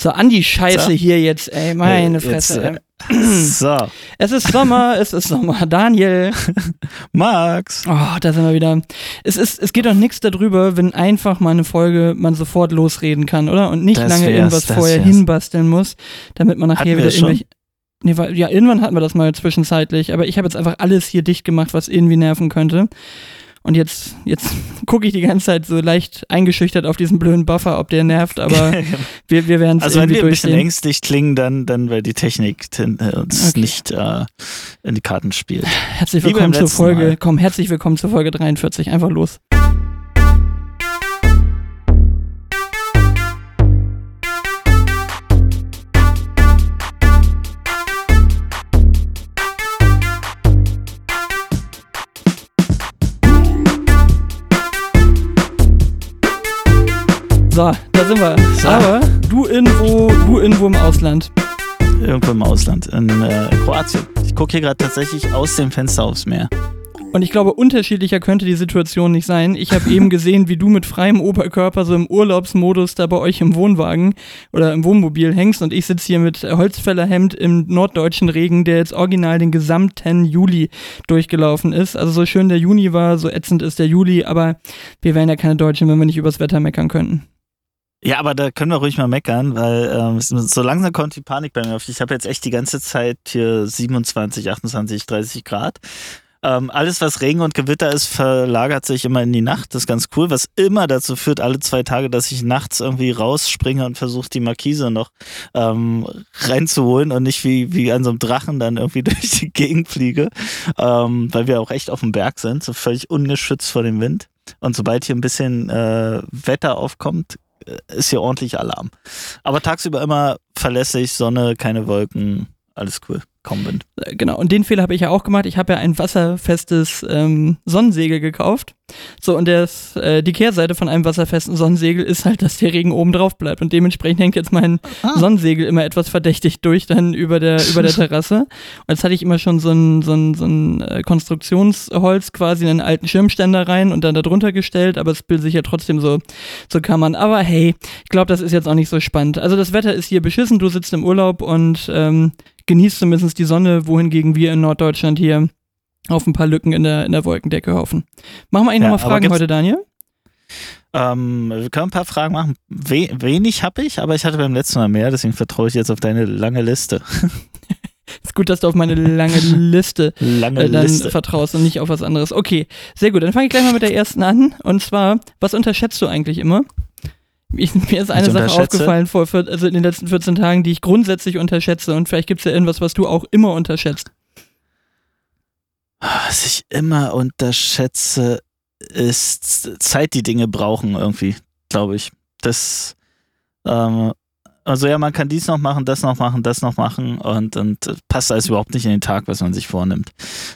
So, an die Scheiße so. hier jetzt, ey, meine Fresse. Jetzt, äh, so. Es ist Sommer, es ist Sommer. Daniel. Max. Oh, da sind wir wieder. Es, ist, es geht doch nichts darüber, wenn einfach mal eine Folge man sofort losreden kann, oder? Und nicht das lange irgendwas vorher wär's. hinbasteln muss, damit man nachher wieder irgendwelche. Nee, ja, irgendwann hatten wir das mal zwischenzeitlich, aber ich habe jetzt einfach alles hier dicht gemacht, was irgendwie nerven könnte. Und jetzt, jetzt gucke ich die ganze Zeit so leicht eingeschüchtert auf diesen blöden Buffer, ob der nervt, aber wir, wir werden es Also wenn wir ein bisschen ängstlich klingen, dann, dann weil die Technik äh, uns okay. nicht äh, in die Karten spielt. Herzlich willkommen zur Folge, Mal. komm, herzlich willkommen zur Folge 43, einfach los. So, da sind wir. So. Aber du irgendwo, du irgendwo im Ausland. Irgendwo im Ausland, in äh, Kroatien. Ich gucke hier gerade tatsächlich aus dem Fenster aufs Meer. Und ich glaube, unterschiedlicher könnte die Situation nicht sein. Ich habe eben gesehen, wie du mit freiem Oberkörper so im Urlaubsmodus da bei euch im Wohnwagen oder im Wohnmobil hängst und ich sitze hier mit Holzfällerhemd im norddeutschen Regen, der jetzt original den gesamten Juli durchgelaufen ist. Also so schön der Juni war, so ätzend ist der Juli, aber wir wären ja keine Deutschen, wenn wir nicht übers Wetter meckern könnten. Ja, aber da können wir ruhig mal meckern, weil ähm, so langsam kommt die Panik bei mir auf. Ich habe jetzt echt die ganze Zeit hier 27, 28, 30 Grad. Ähm, alles, was Regen und Gewitter ist, verlagert sich immer in die Nacht. Das ist ganz cool, was immer dazu führt, alle zwei Tage, dass ich nachts irgendwie rausspringe und versuche, die Markise noch ähm, reinzuholen und nicht wie, wie an so einem Drachen dann irgendwie durch die Gegend fliege, ähm, weil wir auch echt auf dem Berg sind, so völlig ungeschützt vor dem Wind. Und sobald hier ein bisschen äh, Wetter aufkommt, ist hier ordentlich Alarm. Aber tagsüber immer verlässlich, Sonne, keine Wolken, alles cool gekommen bin. Äh, genau, und den Fehler habe ich ja auch gemacht. Ich habe ja ein wasserfestes ähm, Sonnensegel gekauft. So, und das, äh, die Kehrseite von einem wasserfesten Sonnensegel ist halt, dass der Regen oben drauf bleibt. Und dementsprechend hängt jetzt mein ah. Sonnensegel immer etwas verdächtig durch, dann über der, über der Terrasse. Und jetzt hatte ich immer schon so ein, so ein, so ein äh, Konstruktionsholz quasi in einen alten Schirmständer rein und dann da drunter gestellt, aber es bildet sich ja trotzdem so, so man. Aber hey, ich glaube, das ist jetzt auch nicht so spannend. Also das Wetter ist hier beschissen, du sitzt im Urlaub und ähm, genießt zumindest die Sonne, wohingegen wir in Norddeutschland hier auf ein paar Lücken in der, in der Wolkendecke hoffen. Machen wir eigentlich ja, nochmal Fragen heute, Daniel? Ähm, wir können ein paar Fragen machen. We wenig habe ich, aber ich hatte beim letzten Mal mehr, deswegen vertraue ich jetzt auf deine lange Liste. ist gut, dass du auf meine lange Liste, lange äh, dann Liste. vertraust und nicht auf was anderes. Okay, sehr gut. Dann fange ich gleich mal mit der ersten an. Und zwar, was unterschätzt du eigentlich immer? Ich, mir ist eine Sache aufgefallen vor, also in den letzten 14 Tagen, die ich grundsätzlich unterschätze und vielleicht gibt es ja irgendwas, was du auch immer unterschätzt. Was ich immer unterschätze, ist Zeit, die Dinge brauchen irgendwie, glaube ich. Das, ähm, also ja, man kann dies noch machen, das noch machen, das noch machen und, und passt alles überhaupt nicht in den Tag, was man sich vornimmt.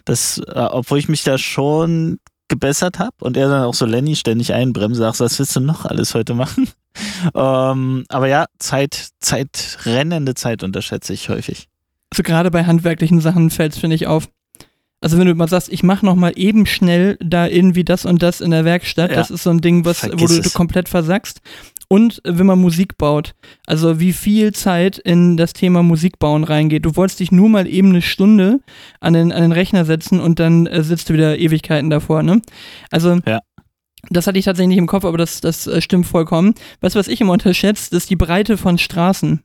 Das, äh, obwohl ich mich da schon gebessert habe und er dann auch so Lenny ständig einbremst, sagst, was willst du noch alles heute machen? ähm, aber ja, Zeit, Zeit, rennende Zeit unterschätze ich häufig. Also gerade bei handwerklichen Sachen fällt es, finde ich, auf. Also wenn du mal sagst, ich mache noch mal eben schnell da irgendwie das und das in der Werkstatt, ja. das ist so ein Ding, was, wo du, du komplett versackst. Und wenn man Musik baut, also wie viel Zeit in das Thema Musik bauen reingeht. Du wolltest dich nur mal eben eine Stunde an den, an den Rechner setzen und dann äh, sitzt du wieder Ewigkeiten davor, ne? Also ja. Das hatte ich tatsächlich nicht im Kopf, aber das, das äh, stimmt vollkommen. Weißt du, was ich immer unterschätze, ist die Breite von Straßen.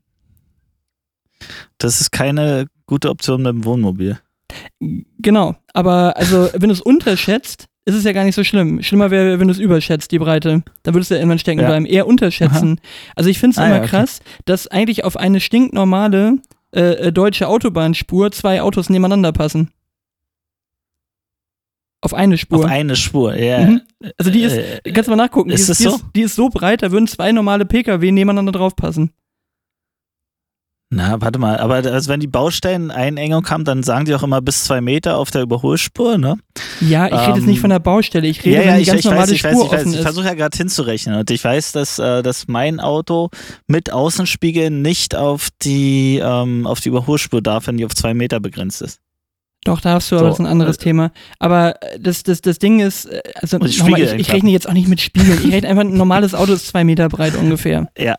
Das ist keine gute Option mit dem Wohnmobil. Genau, aber also wenn du es unterschätzt, ist es ja gar nicht so schlimm. Schlimmer wäre, wenn du es überschätzt, die Breite. Dann würdest du ja irgendwann stecken ja. bleiben. Eher unterschätzen. Aha. Also ich finde es ah, immer ja, okay. krass, dass eigentlich auf eine stinknormale äh, äh, deutsche Autobahnspur zwei Autos nebeneinander passen. Auf eine Spur. Auf eine Spur, ja. Mhm. Also die ist, äh, kannst du mal nachgucken, ist die, ist, die, so? ist, die ist so breit, da würden zwei normale Pkw nebeneinander drauf passen. Na, warte mal, aber also wenn die Baustellen Einengung haben, dann sagen die auch immer bis zwei Meter auf der Überholspur, ne? Ja, ich rede jetzt nicht von der Baustelle, ich rede, ja, ja, wenn die ganz ich normale weiß, ich Spur weiß, ich weiß, Ich versuche ja gerade hinzurechnen und ich weiß, dass, äh, dass mein Auto mit Außenspiegeln nicht auf die, ähm, auf die Überholspur darf, wenn die auf zwei Meter begrenzt ist. Doch, darfst du, aber so, das ist ein anderes äh, Thema. Aber das, das, das Ding ist, äh, also nochmal, ich, ich rechne jetzt auch nicht mit Spiegeln. Ich rechne einfach, ein normales Auto ist zwei Meter breit ungefähr. Ja,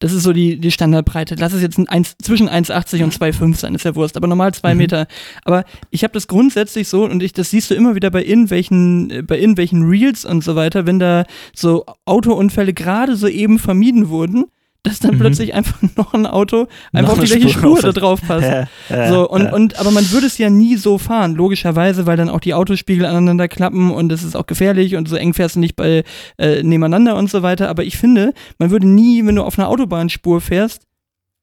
Das ist so die, die Standardbreite. Lass es jetzt ein 1, zwischen 1,80 und 2,5 sein, ist ja Wurst, aber normal 2 mhm. Meter. Aber ich habe das grundsätzlich so, und ich, das siehst du immer wieder bei irgendwelchen, bei irgendwelchen Reels und so weiter, wenn da so Autounfälle gerade so eben vermieden wurden, dass dann mhm. plötzlich einfach noch ein Auto einfach auf die gleiche Spur, Spur da drauf passt. Ja, ja, so, und, ja. und, aber man würde es ja nie so fahren, logischerweise, weil dann auch die Autospiegel aneinander klappen und es ist auch gefährlich und so eng fährst du nicht bei, äh, nebeneinander und so weiter. Aber ich finde, man würde nie, wenn du auf einer Autobahnspur fährst,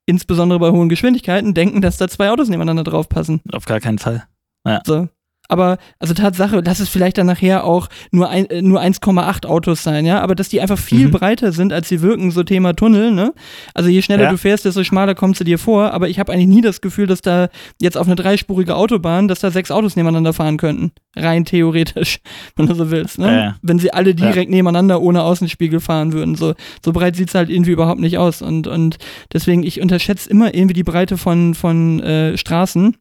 insbesondere bei hohen Geschwindigkeiten, denken, dass da zwei Autos nebeneinander drauf passen. Auf gar keinen Fall. Ja. So. Aber, also Tatsache, lass es vielleicht dann nachher auch nur, ein, äh, nur 1,8 Autos sein, ja, aber dass die einfach viel mhm. breiter sind, als sie wirken, so Thema Tunnel, ne? Also je schneller ja. du fährst, desto schmaler kommst du dir vor, aber ich habe eigentlich nie das Gefühl, dass da jetzt auf eine dreispurige Autobahn, dass da sechs Autos nebeneinander fahren könnten. Rein theoretisch, wenn du so willst, ne? Ja. Wenn sie alle direkt ja. nebeneinander ohne Außenspiegel fahren würden. So, so breit sieht's halt irgendwie überhaupt nicht aus. Und, und deswegen, ich unterschätze immer irgendwie die Breite von, von äh, Straßen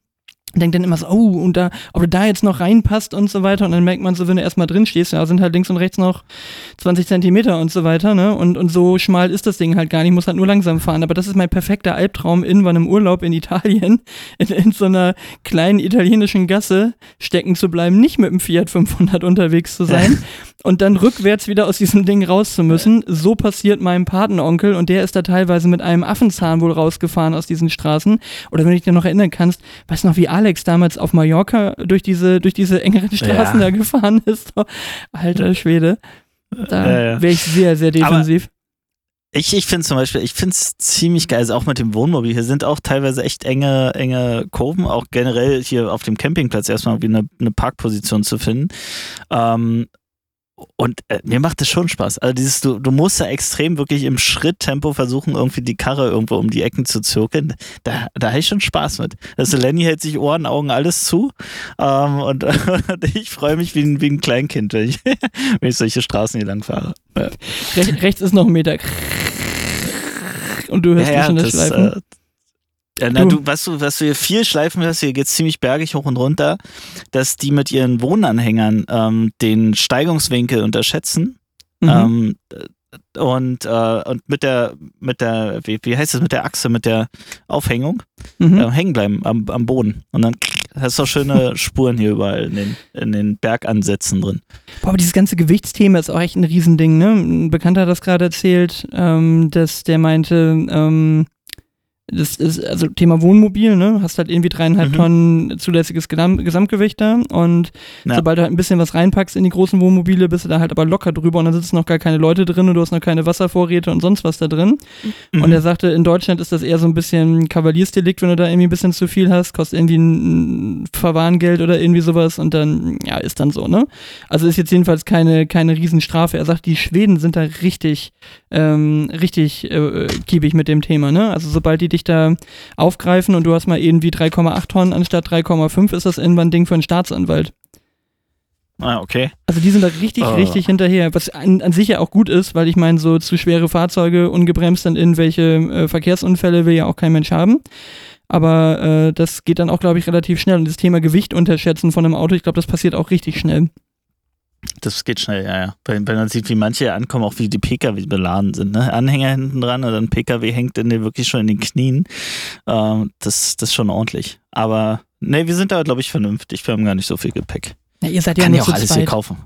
denkt dann immer so, oh, und da, ob du da jetzt noch reinpasst und so weiter. Und dann merkt man so, wenn du erstmal drin stehst, ja, sind halt links und rechts noch 20 Zentimeter und so weiter, ne? Und, und so schmal ist das Ding halt gar nicht, muss halt nur langsam fahren. Aber das ist mein perfekter Albtraum, in einem Urlaub in Italien, in, in so einer kleinen italienischen Gasse stecken zu bleiben, nicht mit dem Fiat 500 unterwegs zu sein und dann rückwärts wieder aus diesem Ding raus zu müssen. So passiert meinem Patenonkel und der ist da teilweise mit einem Affenzahn wohl rausgefahren aus diesen Straßen. Oder wenn du dich dir noch erinnern kannst, weißt du noch, wie Alex damals auf Mallorca durch diese, durch diese engeren Straßen ja. da gefahren ist. Alter Schwede. Da wäre ich sehr, sehr defensiv. Aber ich, ich finde zum Beispiel, ich finde es ziemlich geil, also auch mit dem Wohnmobil. Hier sind auch teilweise echt enge, enge Kurven, auch generell hier auf dem Campingplatz erstmal wie eine, eine Parkposition zu finden. Ähm, und äh, mir macht das schon Spaß. Also dieses, du, du musst ja extrem wirklich im Schritttempo versuchen, irgendwie die Karre irgendwo um die Ecken zu zirkeln. Da, da habe ich schon Spaß mit. Also Lenny hält sich Ohren, Augen, alles zu. Ähm, und, und, ich freue mich wie ein, wie ein Kleinkind, wenn ich, wenn ich solche Straßen hier lang fahre. Ja. Rech, rechts ist noch ein Meter. Und du hörst ja, ja, schon das, das Schleifen. Äh, ja, na, du, was du, was du hier viel schleifen hörst, hier geht es ziemlich bergig hoch und runter, dass die mit ihren Wohnanhängern ähm, den Steigungswinkel unterschätzen. Mhm. Ähm, und, äh, und mit der, mit der, wie, wie heißt das, mit der Achse, mit der Aufhängung mhm. äh, hängen bleiben am, am Boden. Und dann hast du auch schöne Spuren hier überall in den, in den Bergansätzen drin. Boah, aber dieses ganze Gewichtsthema ist auch echt ein Riesending, ne? Ein Bekannter hat das gerade erzählt, ähm, dass der meinte, ähm, das ist also Thema Wohnmobil, ne? Hast halt irgendwie dreieinhalb mhm. Tonnen zulässiges Gesamtgewicht da und ja. sobald du halt ein bisschen was reinpackst in die großen Wohnmobile, bist du da halt aber locker drüber und dann sitzen noch gar keine Leute drin und du hast noch keine Wasservorräte und sonst was da drin. Mhm. Und er sagte, in Deutschland ist das eher so ein bisschen Kavaliersdelikt, wenn du da irgendwie ein bisschen zu viel hast, kostet irgendwie ein Verwarngeld oder irgendwie sowas und dann, ja, ist dann so, ne? Also ist jetzt jedenfalls keine, keine Riesenstrafe. Er sagt, die Schweden sind da richtig, ähm, richtig äh, kiebig mit dem Thema, ne? Also sobald die dich da aufgreifen und du hast mal irgendwie 3,8 Tonnen anstatt 3,5, ist das irgendwann ein Ding für einen Staatsanwalt. Ah, okay. Also die sind da richtig, oh. richtig hinterher, was an, an, sich ja auch gut ist, weil ich meine, so zu schwere Fahrzeuge ungebremst dann irgendwelche äh, Verkehrsunfälle will ja auch kein Mensch haben. Aber äh, das geht dann auch, glaube ich, relativ schnell. Und das Thema Gewicht unterschätzen von einem Auto, ich glaube, das passiert auch richtig schnell. Das geht schnell, ja, ja. Wenn, man sieht, wie manche ankommen, auch wie die Pkw beladen sind. Ne? Anhänger hinten dran oder ein Pkw hängt in den, wirklich schon in den Knien. Ähm, das, das ist schon ordentlich. Aber nee, wir sind da, glaube ich, vernünftig. Wir haben gar nicht so viel Gepäck. Ja, ihr seid ja Kann ja auch alles zweit. hier kaufen.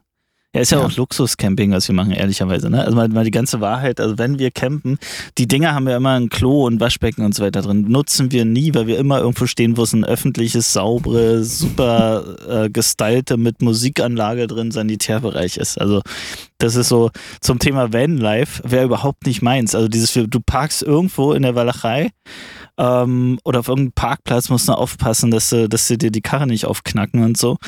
Ja, ist ja, ja. auch Luxuscamping, was wir machen, ehrlicherweise. Ne? Also mal, mal die ganze Wahrheit, also wenn wir campen, die Dinger haben ja immer ein Klo und Waschbecken und so weiter drin. Nutzen wir nie, weil wir immer irgendwo stehen, wo es ein öffentliches, saubere, super äh, gestylte mit Musikanlage drin Sanitärbereich ist. Also das ist so zum Thema Vanlife, wäre überhaupt nicht meins. Also dieses, du parkst irgendwo in der Walachei ähm, oder auf irgendeinem Parkplatz musst du aufpassen, dass sie, dass sie dir die Karre nicht aufknacken und so.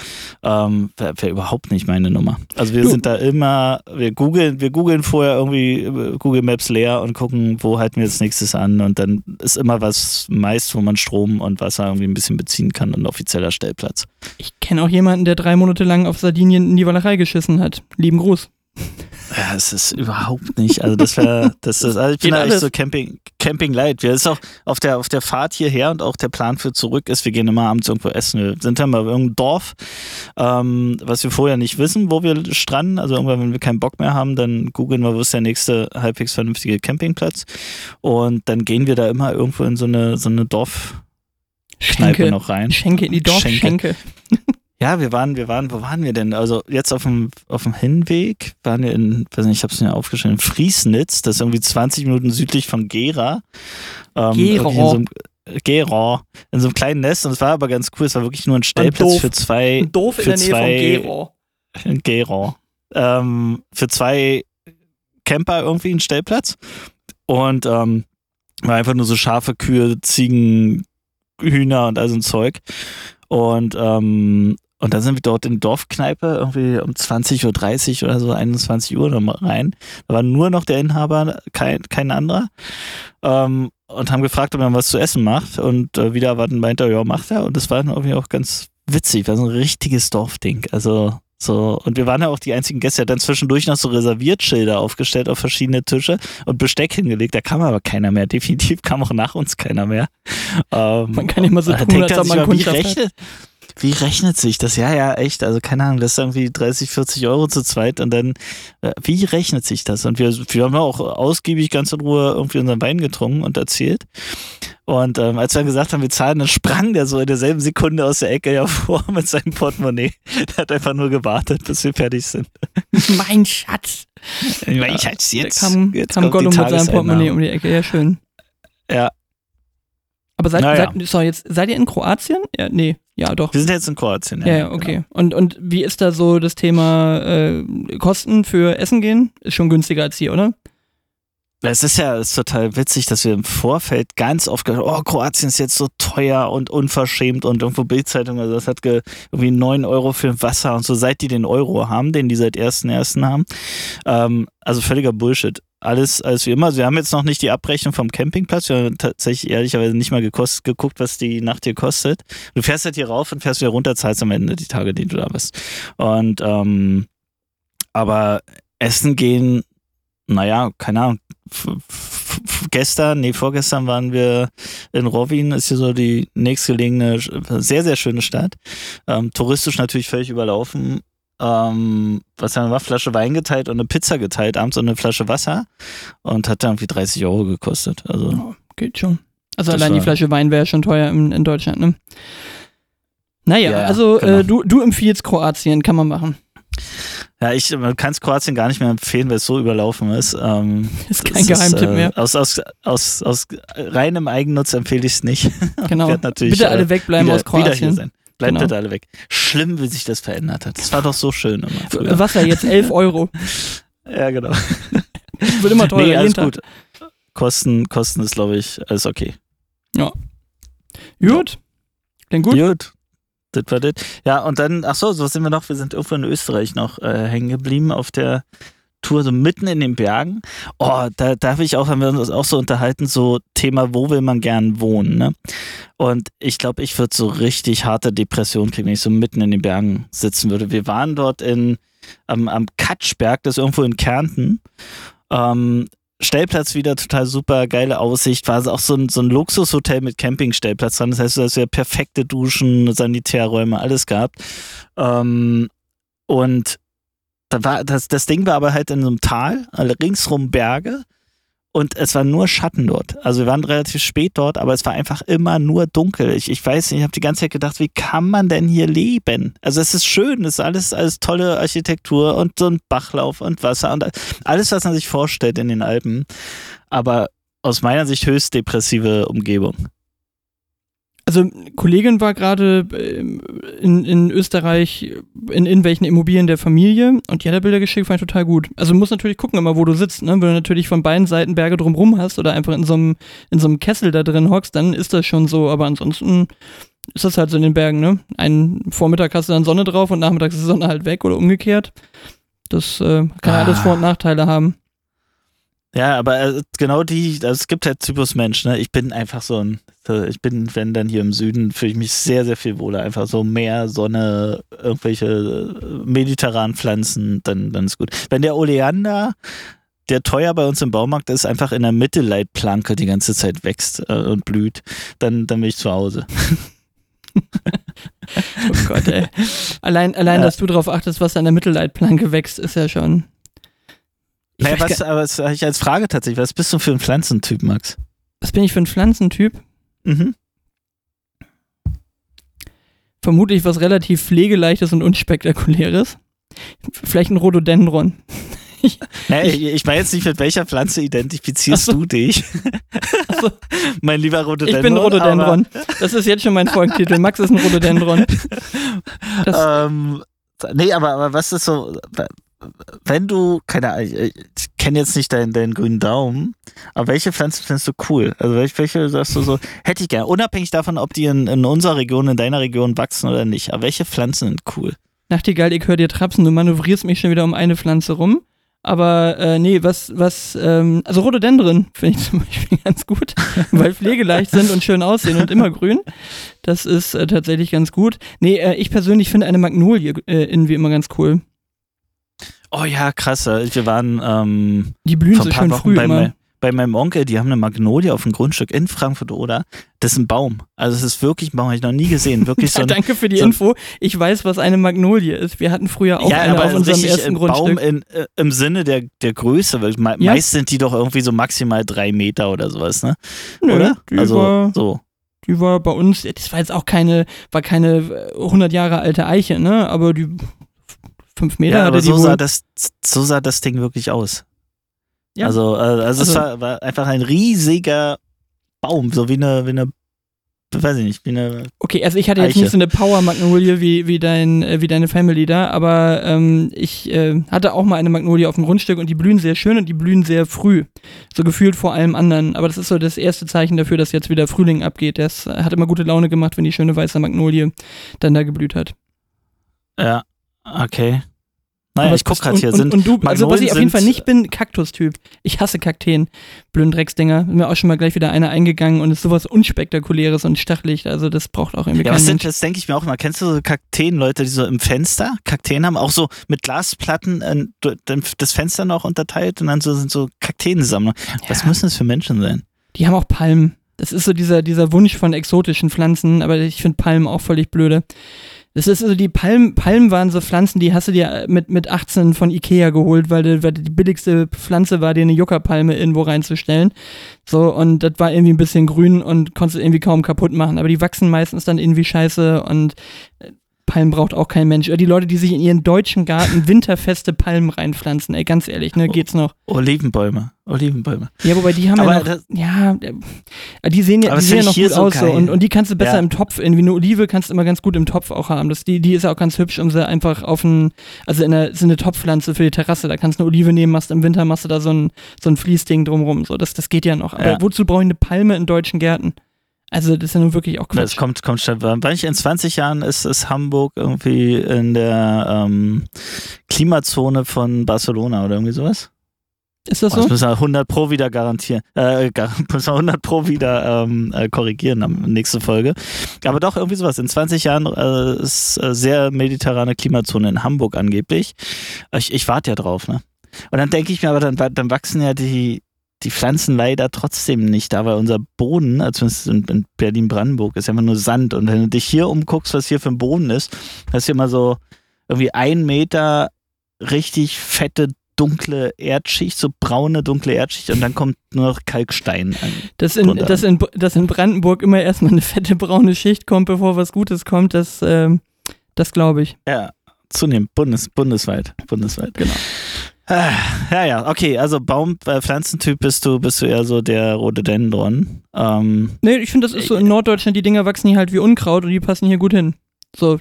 Ähm, Wäre wär überhaupt nicht meine Nummer. Also wir du. sind da immer, wir googeln, wir googeln vorher irgendwie äh, Google Maps leer und gucken, wo halten wir jetzt nächstes an und dann ist immer was meist, wo man Strom und Wasser irgendwie ein bisschen beziehen kann und offizieller Stellplatz. Ich kenne auch jemanden, der drei Monate lang auf Sardinien in die Wallerei geschissen hat. Lieben Gruß. Ja, es ist überhaupt nicht. Also das wäre, das ist, also ich bin eigentlich so Camping, Camping Light. Wir ist auch auf der, auf der Fahrt hierher und auch der Plan für zurück ist, wir gehen immer abends irgendwo essen. Wir sind dann mal bei irgendeinem Dorf, ähm, was wir vorher nicht wissen, wo wir stranden. Also irgendwann, wenn wir keinen Bock mehr haben, dann googeln wir, wo ist der nächste halbwegs vernünftige Campingplatz. Und dann gehen wir da immer irgendwo in so eine, so eine Dorf, Kneipe noch rein. Schenke in die Dorfschenke. Ja, wir waren, wir waren, wo waren wir denn? Also jetzt auf dem, auf dem Hinweg waren wir in, weiß nicht, ich habe es mir aufgeschrieben, Friesnitz, das ist irgendwie 20 Minuten südlich von Gera. Ähm, Gera. So Gera, in so einem kleinen Nest und es war aber ganz cool, es war wirklich nur ein Stellplatz für zwei. Ein Dorf für in der Nähe zwei, von Gera. In Gera. Ähm, für zwei Camper irgendwie ein Stellplatz und ähm, war einfach nur so scharfe Kühe, Ziegen, Hühner und all so ein Zeug. Und ähm, und dann sind wir dort in Dorfkneipe irgendwie um 20.30 Uhr oder so, 21 Uhr rein. Da war nur noch der Inhaber, kein, kein anderer. Ähm, und haben gefragt, ob er was zu essen macht. Und äh, wieder erwarten meinte er, ja, macht er. Und das war irgendwie auch ganz witzig. War so ein richtiges Dorfding. Also so, und wir waren ja auch die einzigen Gäste. Er hat dann zwischendurch noch so Reserviertschilder aufgestellt auf verschiedene Tische und Besteck hingelegt. Da kam aber keiner mehr. Definitiv kam auch nach uns keiner mehr. Ähm, man kann immer so tun, als ob man Kundschaft hat. Wie rechnet sich das? Ja, ja, echt. Also keine Ahnung, das ist irgendwie 30, 40 Euro zu zweit und dann, äh, wie rechnet sich das? Und wir, wir haben auch ausgiebig ganz in Ruhe irgendwie unseren Wein getrunken und erzählt. Und ähm, als wir dann gesagt haben, wir zahlen, dann sprang der so in derselben Sekunde aus der Ecke hervor mit seinem Portemonnaie. Der hat einfach nur gewartet, bis wir fertig sind. mein Schatz. mein Schatz, jetzt. kam, jetzt kam Gollum mit seinem Portemonnaie um die Ecke. Ja, schön. Ja. Aber seid, naja. seid, sorry, jetzt, seid ihr in Kroatien? Ja, nee. Ja, doch. Wir sind jetzt in Kroatien. Ja, ja okay. Genau. Und, und wie ist da so das Thema äh, Kosten für Essen gehen? Ist schon günstiger als hier, oder? Es ist ja ist total witzig, dass wir im Vorfeld ganz oft gehört oh, Kroatien ist jetzt so teuer und unverschämt und irgendwo Bildzeitung, also das hat irgendwie 9 Euro für Wasser und so, seit die den Euro haben, den die seit 1.1. haben. Ähm, also völliger Bullshit alles, alles wie immer. Also wir haben jetzt noch nicht die Abrechnung vom Campingplatz. Wir haben tatsächlich ehrlicherweise nicht mal gekost, geguckt, was die Nacht hier kostet. Du fährst halt hier rauf und fährst wieder runter, zahlst am Ende die Tage, die du da bist. Und, ähm, aber Essen gehen, naja, keine Ahnung. Gestern, nee, vorgestern waren wir in Rovin, ist hier so die nächstgelegene, sehr, sehr schöne Stadt. Ähm, touristisch natürlich völlig überlaufen ähm, was haben wir gemacht? Flasche Wein geteilt und eine Pizza geteilt, abends und eine Flasche Wasser und hat dann irgendwie 30 Euro gekostet. Also oh, geht schon. Also allein die Flasche Wein wäre schon teuer in, in, Deutschland, ne? Naja, ja, also genau. äh, du, du empfiehlst Kroatien, kann man machen. Ja, ich kann es Kroatien gar nicht mehr empfehlen, weil es so überlaufen ist. Ähm, ist kein Geheimtipp äh, mehr. Aus, aus, aus, aus reinem Eigennutz empfehle ich es nicht. Genau. Bitte alle äh, wegbleiben wieder, aus Kroatien. Bleibt genau. bitte alle weg. Schlimm, wie sich das verändert hat. Das war doch so schön immer. Früher. Wasser jetzt 11 Euro. ja, genau. Wird immer teurer. Nee, alles gut. Kosten, Kosten ist, glaube ich, alles okay. Ja. Gut. Klingt gut. Gut. Das war das. Ja, und dann, ach so, so sind wir noch, wir sind irgendwo in Österreich noch äh, hängen geblieben auf der Tour, so mitten in den Bergen. Oh, da darf ich auch, haben wir uns auch so unterhalten, so Thema, wo will man gern wohnen, ne? Und ich glaube, ich würde so richtig harte Depression kriegen, wenn ich so mitten in den Bergen sitzen würde. Wir waren dort in, am, am Katschberg, das ist irgendwo in Kärnten. Ähm, Stellplatz wieder total super, geile Aussicht. War auch so ein, so ein Luxushotel mit Campingstellplatz dran. Das heißt, du hast ja perfekte Duschen, Sanitärräume, alles gehabt. Ähm, und da war, das, das Ding war aber halt in so einem Tal, ringsrum Berge und es war nur Schatten dort. Also wir waren relativ spät dort, aber es war einfach immer nur dunkel. Ich, ich weiß nicht, ich habe die ganze Zeit gedacht, wie kann man denn hier leben? Also es ist schön, es ist alles, alles tolle Architektur und so ein Bachlauf und Wasser und alles, was man sich vorstellt in den Alpen. Aber aus meiner Sicht höchst depressive Umgebung. Also Kollegin war gerade ähm, in, in Österreich in irgendwelchen Immobilien der Familie und die hat Bilder geschickt, fand ich total gut. Also du musst natürlich gucken immer, wo du sitzt, ne? Wenn du natürlich von beiden Seiten Berge drumrum hast oder einfach in so einem, in so einem Kessel da drin hockst, dann ist das schon so, aber ansonsten ist das halt so in den Bergen, ne? Einen Vormittag hast du dann Sonne drauf und nachmittags ist die Sonne halt weg oder umgekehrt. Das äh, kann ah. alles Vor- und Nachteile haben. Ja, aber äh, genau die, also es gibt halt Typus Mensch, ne? Ich bin einfach so ein, ich bin, wenn dann hier im Süden, fühle ich mich sehr, sehr viel wohler. Einfach so Meer, Sonne, irgendwelche äh, mediterranen Pflanzen, dann, dann ist gut. Wenn der Oleander, der teuer bei uns im Baumarkt ist, einfach in der Mittelleitplanke die ganze Zeit wächst äh, und blüht, dann, dann bin ich zu Hause. oh Gott, ey. Allein, allein ja. dass du darauf achtest, was an der Mittelleitplanke wächst, ist ja schon. Naja, was, aber was habe ich als Frage tatsächlich, was bist du für ein Pflanzentyp, Max? Was bin ich für ein Pflanzentyp? Mhm. Vermutlich was relativ pflegeleichtes und unspektakuläres. Vielleicht ein Rhododendron. ich, nee, ich, ich meine jetzt nicht, mit welcher Pflanze identifizierst so. du dich? So. mein lieber Rhododendron. Ich bin Rhododendron. Das ist jetzt schon mein Folgentitel. Max ist ein Rhododendron. ähm, nee, aber, aber was ist so, wenn du, keine Ahnung, ich kenne jetzt nicht deinen, deinen grünen Daumen, aber welche Pflanzen findest du cool? Also welche, welche sagst du so, hätte ich gerne, unabhängig davon, ob die in, in unserer Region, in deiner Region wachsen oder nicht, aber welche Pflanzen sind cool? Nachtigall, ich höre dir trapsen, du manövrierst mich schon wieder um eine Pflanze rum. Aber äh, nee, was, was, ähm, also Rhododendron finde ich zum Beispiel ganz gut, weil pflegeleicht sind und schön aussehen und immer grün. Das ist äh, tatsächlich ganz gut. Nee, äh, ich persönlich finde eine Magnolie äh, irgendwie immer ganz cool. Oh ja, krass. Wir waren ähm, die blühen so schön Wochen früh bei, bei meinem Onkel, die haben eine Magnolie auf dem Grundstück in Frankfurt oder. Das ist ein Baum. Also es ist wirklich ein Baum, habe ich noch nie gesehen. Wirklich so ein, Danke für die so Info. Ich weiß, was eine Magnolie ist. Wir hatten früher auch ja, eine aber auf unserem ersten Baum Grundstück. In, äh, im Sinne der, der Größe, weil me Ja. meist sind die doch irgendwie so maximal drei Meter oder sowas, ne? Nö, oder? die Also war- so. Die war bei uns, das war jetzt auch keine, war keine äh, 100 Jahre alte Eiche, ne? Aber die fünf Meter Ja, aber so sah, das, so sah das Ding wirklich aus. Ja. Also, äh, also, es Also- war, war einfach ein riesiger Baum, so wie eine, wie eine, weiß ich nicht, wie eine Okay, also ich hatte jetzt Eiche. nicht so eine Power-Magnolie wie, wie, dein, äh, wie deine Family da, aber ähm, ich äh, hatte auch mal eine Magnolie auf dem Grundstück und die blühen sehr schön und die blühen sehr früh. So gefühlt vor allem anderen. Aber das ist so das erste Zeichen dafür, dass jetzt wieder Frühling abgeht. Das hat immer gute Laune gemacht, wenn die schöne weiße Magnolie dann da geblüht hat. Ja, okay. Naja, ich guck was- gerade und, hier. und, Sind und du, also was ich auf jeden Fall nicht bin, Kaktustyp. Ich hasse Kakteen. Blöden Drecksdinger. Mir auch schon mal gleich wieder eine eingegangen und ist sowas unspektakuläres und stachelig. Also das braucht auch irgendwie ja, was sind, das denke ich mir auch immer. Kennst du so Kakteen-Leute, die so im Fenster Kakteen haben, auch so mit Glasplatten äh, das Fenster noch unterteilt und dann so sind so Kakteensammler. Was Ja. müssen das für Menschen sein? Die haben auch Palmen. Das ist so dieser, dieser Wunsch von exotischen Pflanzen, aber ich finde Palmen auch völlig blöde. Das ist also die Palmen, Palmen waren so Pflanzen, die hast du dir mit, mit 18 von Ikea geholt, weil, die- weil die billigste Pflanze war, dir eine Juckerpalme irgendwo reinzustellen. So, und das war irgendwie ein bisschen grün und konntest irgendwie kaum kaputt machen. Aber die wachsen meistens dann irgendwie scheiße und äh, Palmen braucht auch kein Mensch. Oder die Leute, die sich in ihren deutschen Garten winterfeste Palmen reinpflanzen, ey, ganz ehrlich, ne, geht's noch. Olivenbäume. Olivenbäume. Ja, wobei die haben Aber ja noch, das- ja, äh, die sehen ja, die sehen ja noch gut so aus so und, und die kannst du besser Ja. im Topf, irgendwie eine Olive kannst du immer ganz gut im Topf auch haben. Das, die, die ist ja auch ganz hübsch, um sie einfach auf ein, also in der, ist eine Topfpflanze für die Terrasse, da kannst du eine Olive nehmen, machst im Winter, machst du da so ein, so ein Fließding drumrum, so, das, das geht ja noch. Aber Ja. wozu brauche ich eine Palme in deutschen Gärten? Also, das ist ja nun wirklich auch Das Quatsch. kommt, kommt statt. Weil ich in 20 Jahren ist, ist Hamburg irgendwie in der ähm, Klimazone von Barcelona oder irgendwie sowas. Ist das Oh, Das so? müssen wir 100 Pro wieder garantieren. Äh, müssen wir 100 Pro wieder ähm, äh, korrigieren am nächste Folge. Aber doch, irgendwie sowas. In 20 Jahren äh, ist äh, sehr mediterrane Klimazone in Hamburg angeblich. Ich, ich warte ja drauf, ne? Und dann denke ich mir, aber dann, dann wachsen ja die, die Pflanzen leider trotzdem nicht da, weil unser Boden, also zumindest in, in Berlin-Brandenburg, ist ja immer nur Sand. Und wenn du dich hier umguckst, was hier für ein Boden ist, hast du immer so irgendwie ein Meter richtig fette, dunkle Erdschicht, so braune, dunkle Erdschicht und dann kommt nur noch Kalkstein an. Dass in, dass, in, dass in Brandenburg immer erstmal eine fette braune Schicht kommt, bevor was Gutes kommt, das, ähm, das glaube ich. Ja, zunehmend, Bundes, bundesweit, bundesweit. Genau. Ah, Ja, ja, okay, also Baum, äh, Pflanzentyp bist du, bist du eher so der Rhododendron. Ähm, Nee, ich finde, das ist so in Norddeutschland, die Dinger wachsen hier halt wie Unkraut und die passen hier gut hin. So,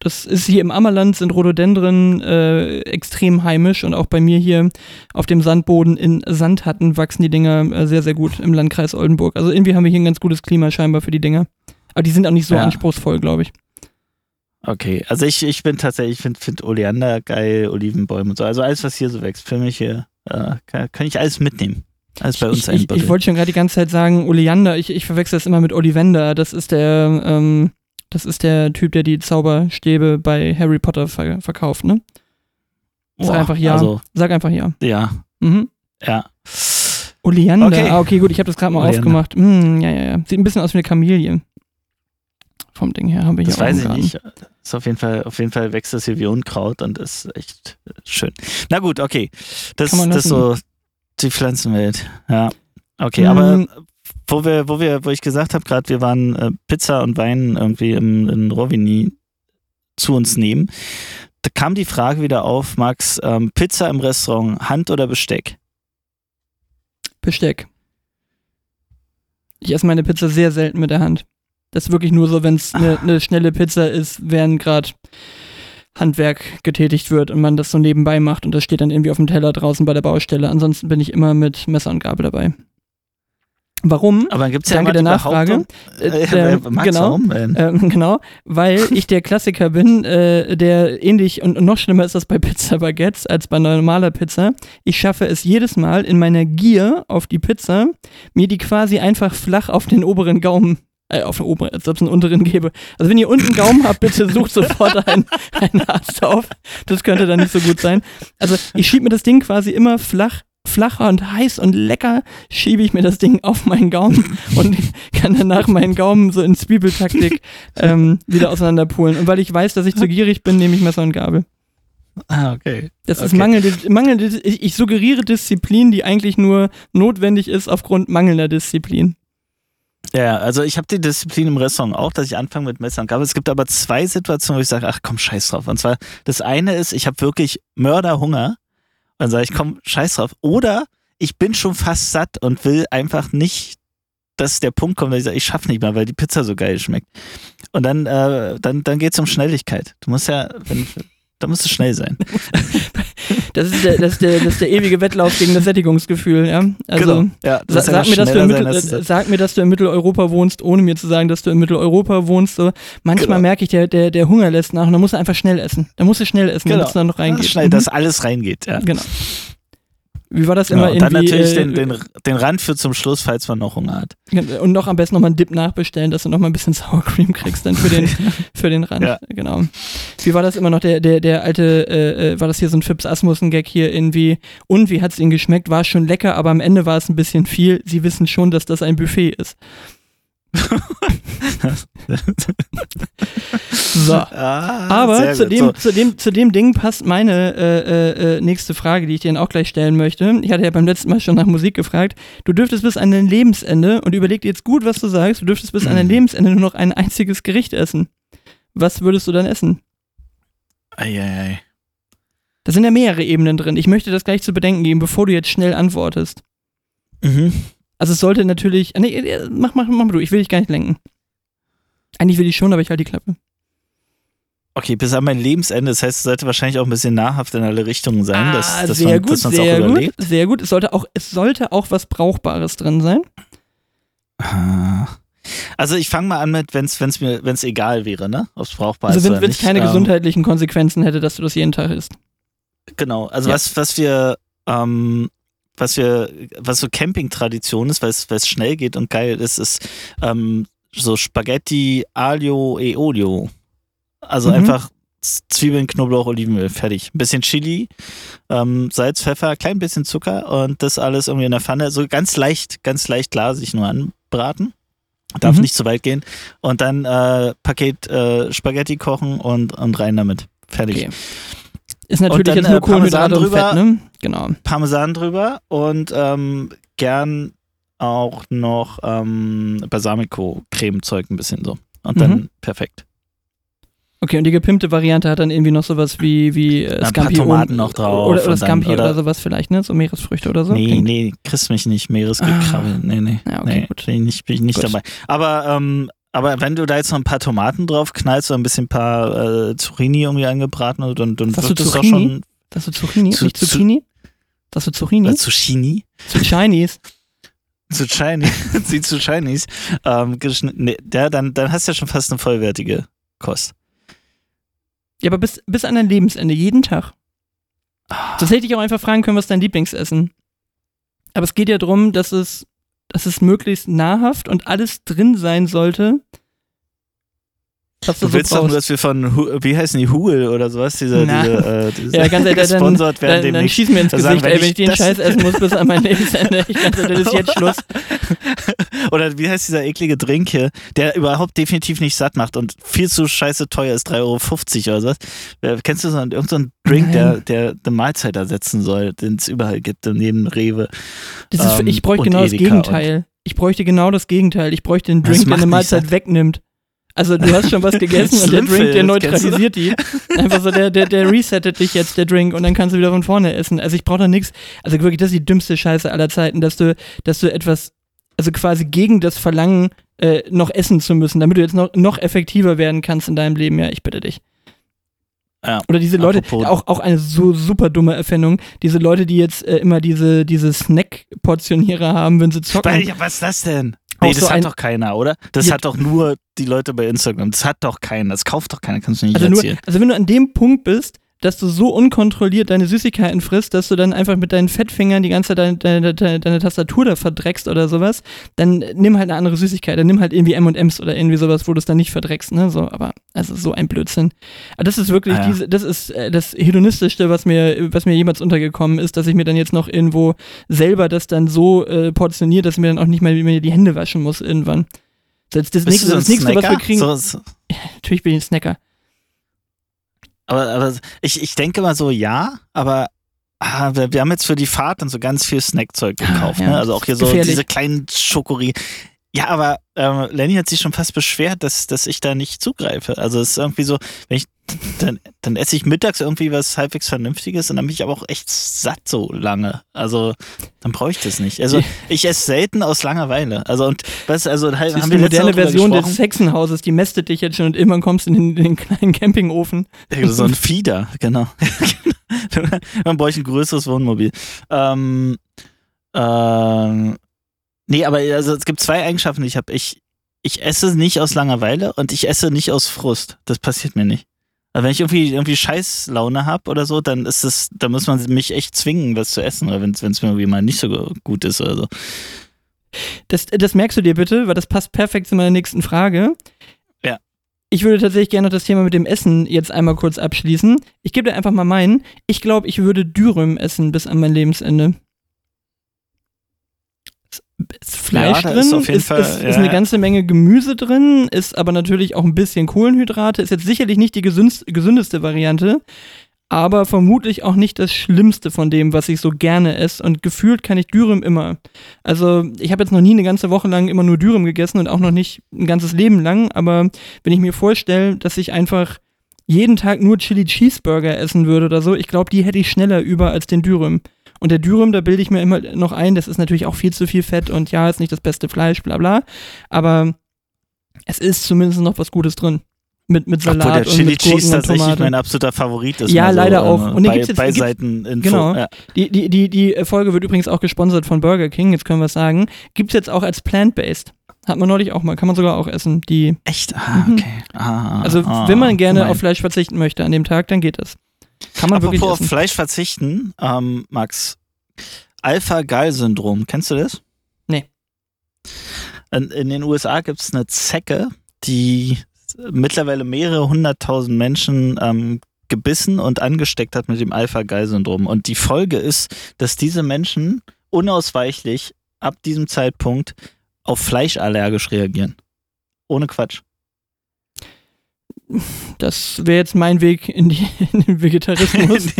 das ist hier im Ammerland sind Rhododendren äh, extrem heimisch und auch bei mir hier auf dem Sandboden in Sandhatten wachsen die Dinger äh, sehr, sehr gut im Landkreis Oldenburg. Also irgendwie haben wir hier ein ganz gutes Klima scheinbar für die Dinger. Aber die sind auch nicht so Ja. anspruchsvoll, glaube ich. Okay, also ich, ich bin tatsächlich, ich finde find Oleander geil, Olivenbäume und so. Also alles, was hier so wächst, für mich hier, äh, kann, kann ich alles mitnehmen. als bei uns ich, ich, ich wollte schon gerade die ganze Zeit sagen, Oleander, ich, ich verwechsel das immer mit Ollivander. Das ist der, ähm, das ist der Typ, der die Zauberstäbe bei Harry Potter ver verkauft, ne? Sag Boah, einfach ja. Also, Sag einfach ja. ja, Mhm. ja. Oleander. Okay. Ah, okay, gut, ich habe das gerade mal Oleander. aufgemacht. Hm, ja, ja, ja. Sieht ein bisschen aus wie eine Kamille. Vom Ding her haben wir hier Das auch weiß ich nicht. Ist auf jeden Fall, auf jeden Fall wächst das hier wie Unkraut und ist echt schön. Na gut, okay. Das, ist so die Pflanzenwelt. Ja. Okay, Mhm. aber wo wir, wo wir, wo ich gesagt habe, gerade wir waren äh, Pizza und Wein irgendwie im, in Rovini zu uns nehmen, da kam die Frage wieder auf, Max, ähm, Pizza im Restaurant, Hand oder Besteck? Besteck. Ich esse meine Pizza sehr selten mit der Hand. Das ist wirklich nur so, wenn es eine ne schnelle Pizza ist, während gerade Handwerk getätigt wird und man das so nebenbei macht und das steht dann irgendwie auf dem Teller draußen bei der Baustelle. Ansonsten bin ich immer mit Messer und Gabel dabei. Warum? Aber gibt es ja Danke der Nachfrage. Äh, Äh, Max, genau. warum denn? Ähm, genau, weil ich der Klassiker bin, äh, der ähnlich und, und noch schlimmer ist das bei Pizza Baguettes als bei normaler Pizza. Ich schaffe es jedes Mal in meiner Gier auf die Pizza, mir die quasi einfach flach auf den oberen Gaumen, äh, auf den oberen, als ob ich einen unteren gebe. Also wenn ihr unten einen Gaumen habt, bitte sucht sofort einen, einen Arzt auf. Das könnte dann nicht so gut sein. Also ich schiebe mir das Ding quasi immer flach flacher und heiß und lecker schiebe ich mir das Ding auf meinen Gaumen und kann danach meinen Gaumen so in Zwiebeltaktik ähm, wieder auseinanderpulen. Und weil ich weiß, dass ich zu gierig bin, nehme ich Messer und Gabel. Ah, okay. Das ist Okay. mangelnde, mangelnde ich, ich suggeriere Disziplin, die eigentlich nur notwendig ist aufgrund mangelnder Disziplin. Ja, also ich habe die Disziplin im Restaurant auch, dass ich anfange mit Messer und Gabel. Es gibt aber zwei Situationen, wo ich sage, ach komm, scheiß drauf. Und zwar, das eine ist, ich habe wirklich Mörderhunger. Und dann sage ich, komm, scheiß drauf. Oder ich bin schon fast satt und will einfach nicht, dass der Punkt kommt, dass ich sage, ich schaffe nicht mehr, weil die Pizza so geil schmeckt. Und dann, äh, dann, dann geht es um Schnelligkeit. Du musst ja, wenn, da musst du schnell sein. Das ist der, das ist der, das ist der ewige Wettlauf gegen das Sättigungsgefühl, ja. Also genau. Ja, sag, mir, dass du in schneller Mittel, sein, als- sag mir, dass du in Mitteleuropa wohnst, ohne mir zu sagen, dass du in Mitteleuropa wohnst. So. Manchmal Genau. merke ich, der, der, der Hunger lässt nach und dann musst du einfach schnell essen. Da musst du schnell essen, Genau. damit es dann noch reingeht. schnell, Mhm. dass alles reingeht. Ja. Genau. Wie war das Genau. immer Und dann natürlich äh, den, den, den Rand für zum Schluss, falls man noch Hunger hat. Und noch am besten nochmal einen Dip nachbestellen, dass du nochmal ein bisschen Sour Cream kriegst dann für den, für den Rand. Ja. Genau. Wie war das immer noch, der, der, der alte, äh, äh, war das hier so ein Fips Asmussen-Gag hier irgendwie? Und wie hat es Ihnen geschmeckt? War schon lecker, aber am Ende war es ein bisschen viel. Sie wissen schon, dass das ein Buffet ist. So. Ah, Aber zu dem, So. zu, dem, zu dem Ding passt meine äh, äh, äh, nächste Frage, die ich dir dann auch gleich stellen möchte. Ich hatte ja beim letzten Mal schon nach Musik gefragt. Du dürftest bis an dein Lebensende, und überleg dir jetzt gut, was du sagst, du dürftest bis an dein Lebensende nur noch ein einziges Gericht essen. Was würdest du dann essen? Eieiei. Da sind ja mehrere Ebenen drin. Ich möchte das gleich zu bedenken geben, bevor du jetzt schnell antwortest. Mhm. Also es sollte natürlich. ah, Nee, äh, mach, mach, mach mal du, ich will dich gar nicht lenken. Eigentlich will ich schon, aber ich halte die Klappe. Okay, bis an mein Lebensende. Das heißt, es sollte wahrscheinlich auch ein bisschen nahrhaft in alle Richtungen sein, dass, ah, dass sehr man gut, dass sehr auch gut, sehr gut. Es sollte auch, es sollte auch was Brauchbares drin sein. Ah. Also ich fange mal an mit, wenn es wenn's mir wenn's egal wäre, ne? Ob es brauchbar Also ist oder wenn es nicht. keine Ähm, gesundheitlichen Konsequenzen hätte, dass du das jeden Tag isst. Genau. Also Ja. was, was wir, ähm, was wir, was so Camping-Tradition ist, weil es schnell geht und geil ist, ist ähm, so Spaghetti Aglio e Olio. Also Mhm. einfach Zwiebeln, Knoblauch, Olivenöl, fertig. Ein bisschen Chili, ähm, Salz, Pfeffer, klein bisschen Zucker und das alles irgendwie in der Pfanne. So ganz leicht, ganz leicht glasig nur anbraten. Darf Mhm. nicht zu weit gehen. Und dann äh, Paket äh, Spaghetti kochen und, und rein damit. Fertig. Okay. Ist natürlich dann, jetzt nur äh, Parmesan Kohlenhydrate und Fett, drüber. ne? Genau. Parmesan drüber und ähm, gern auch noch ähm, Balsamico-Creme-Zeug ein bisschen so. Und dann Mhm. perfekt. Okay, und die gepimpte Variante hat dann irgendwie noch sowas wie, wie äh, ein paar Scampi Tomaten noch drauf Oder, oder Scampi oder, oder- sowas vielleicht, ne? So Meeresfrüchte oder so. nee, Klingt- nee, kriegst mich nicht. Meeresgekrabbel. Nee, nee. Ja, okay, nee, gut. Bin ich nicht, bin ich nicht Gut. dabei. Aber, ähm, aber wenn du da jetzt noch ein paar Tomaten drauf knallst oder ein bisschen paar äh, Zucchini irgendwie angebraten, dann, dann wird du das doch schon Das ist Zucchini, Zu- nicht zu- Zucchini? Das ist Zucchini? äh, Zucchini. Zu Chinese. Zu Chinese. Sie zu Chinese. Ähm, nee, der, dann, dann hast du ja schon fast eine vollwertige Kost. Ja, aber bis, bis an dein Lebensende, jeden Tag. Das hätte ich auch einfach fragen können, was dein Lieblingsessen? Aber es geht ja darum, dass es, dass es möglichst nahrhaft und alles drin sein sollte, du, du willst so doch nur, dass wir von, wie heißen die, Huel oder sowas, diese, diese, äh, diese ja, ganz ehrlich, dann, werden dann, dann schieß mir ins Gesicht, sagen, ey, wenn ich den Scheiß essen muss bis an mein Lebensende. Ich dachte, das ist jetzt Schluss. oder wie heißt dieser eklige Drink hier, der überhaupt definitiv nicht satt macht und viel zu scheiße teuer ist, 3,50 Euro oder sowas. Kennst du so einen, irgendeinen so Drink, der, der eine Mahlzeit ersetzen soll, den es überall gibt, neben Rewe? Das ist, ähm, ich bräuchte genau das Gegenteil. Ich bräuchte genau das Gegenteil. Ich bräuchte einen Drink, der eine Mahlzeit satt. wegnimmt. Also du hast schon was gegessen und der Drink, der neutralisiert die. Einfach so, der, der, der resettet dich jetzt, der Drink, und dann kannst du wieder von vorne essen. Also ich brauche da nichts. Also wirklich, das ist die dümmste Scheiße aller Zeiten, dass du, dass du etwas, also quasi gegen das Verlangen äh, noch essen zu müssen, damit du jetzt noch, noch effektiver werden kannst in deinem Leben. Ja, ich bitte dich. Ja, Oder diese Leute, auch, auch eine so super dumme Erfindung, diese Leute, die jetzt äh, immer diese, diese Snack-Portionierer haben, wenn sie zocken. Was ist das denn? Nee, das so hat doch keiner, oder? Das hat doch nur die Leute bei Instagram. Das hat doch keiner. Das kauft doch keiner, kannst du nicht also erzählen. Nur, also wenn du an dem Punkt bist, dass du so unkontrolliert deine Süßigkeiten frisst, dass du dann einfach mit deinen Fettfingern die ganze Zeit deine, deine, deine, deine Tastatur da verdreckst oder sowas, dann nimm halt eine andere Süßigkeit, dann nimm halt irgendwie M&M's oder irgendwie sowas, wo du es dann nicht verdreckst, ne, so, aber, also so ein Blödsinn. Aber das ist wirklich, ah, ja. diese, das ist äh, das Hedonistischste, was mir, was mir jemals untergekommen ist, dass ich mir dann jetzt noch irgendwo selber das dann so äh, portioniert, dass ich mir dann auch nicht mal mehr die Hände waschen muss irgendwann. Das, das, nächste, das nächste, was wir kriegen. So, so. Ja, natürlich bin ich ein Snacker. Aber, aber ich, ich denke mal so, ja, aber ah, wir, wir, haben jetzt für die Fahrt dann so ganz viel Snackzeug ah, gekauft. Ah, ja. ne? Also auch hier so Gefährlich. diese kleinen Schokorie. Ja, aber ähm, Lenny hat sich schon fast beschwert, dass, dass ich da nicht zugreife. Also es ist irgendwie so, wenn ich dann, dann esse ich mittags irgendwie was halbwegs Vernünftiges und dann bin ich aber auch echt satt so lange. Also dann brauche ich das nicht. Also ich esse selten aus Langeweile. Also und was, also das haben ist die moderne Version des Hexenhauses, die mästet dich jetzt schon und irgendwann kommst du in den, in den kleinen Campingofen. so ein Fieder, genau. dann brauche ich ein größeres Wohnmobil. Ähm, ähm, nee, aber also es gibt zwei Eigenschaften, die ich habe. Ich, ich esse nicht aus Langeweile und ich esse nicht aus Frust. Das passiert mir nicht. Wenn ich irgendwie, irgendwie Scheißlaune habe oder so, dann ist es, da muss man mich echt zwingen, was zu essen, oder wenn es mir irgendwie mal nicht so gut ist oder so. Das, das merkst du dir bitte, weil das passt perfekt zu meiner nächsten Frage. Ja. Ich würde tatsächlich gerne noch das Thema mit dem Essen jetzt einmal kurz abschließen. Ich gebe dir einfach mal meinen. Ich glaube, ich würde Dürüm essen bis an mein Lebensende ist Fleisch ja, drin, ist, auf jeden ist, Fall, ist, ja. ist, eine ganze Menge Gemüse drin, ist aber natürlich auch ein bisschen Kohlenhydrate, ist jetzt sicherlich nicht die gesündeste Variante, aber vermutlich auch nicht das Schlimmste von dem, was ich so gerne esse. Und gefühlt kann ich Dürüm immer. Also ich habe jetzt noch nie eine ganze Woche lang immer nur Dürüm gegessen und auch noch nicht ein ganzes Leben lang, aber wenn ich mir vorstelle, dass ich einfach jeden Tag nur Chili Cheeseburger essen würde oder so, ich glaube, die hätte ich schneller über als den Dürüm. Und der Dürüm, da bilde ich mir immer noch ein, das ist natürlich auch viel zu viel Fett und ja, ist nicht das beste Fleisch, bla bla. Aber es ist zumindest noch was Gutes drin. Mit, mit Salat Obwohl der Chili und Cheese tatsächlich mein absoluter Favorit ist. Ja, leider so, auch. Und den bei, gibt's jetzt, Beiseiten gibt's, Genau. Ja. Die, die, die, die Folge wird übrigens auch gesponsert von Burger King, jetzt können wir es sagen. Gibt es jetzt auch als plant-based. Hat man neulich auch mal, kann man sogar auch essen. Die, Echt? Ah, mhm. okay. Ah, also, ah, wenn man gerne auf Fleisch verzichten möchte an dem Tag, dann geht es. Kann man Apropos wirklich essen. auf Fleisch verzichten, ähm, Max, Alpha-Gal-Syndrom, kennst du das? Nee. In, in den USA gibt es eine Zecke, die mittlerweile mehrere hunderttausend Menschen ähm, gebissen und angesteckt hat mit dem Alpha-Gal-Syndrom. Und die Folge ist, dass diese Menschen unausweichlich ab diesem Zeitpunkt auf Fleisch allergisch reagieren. Ohne Quatsch das wäre jetzt mein Weg in, die, in den Vegetarismus.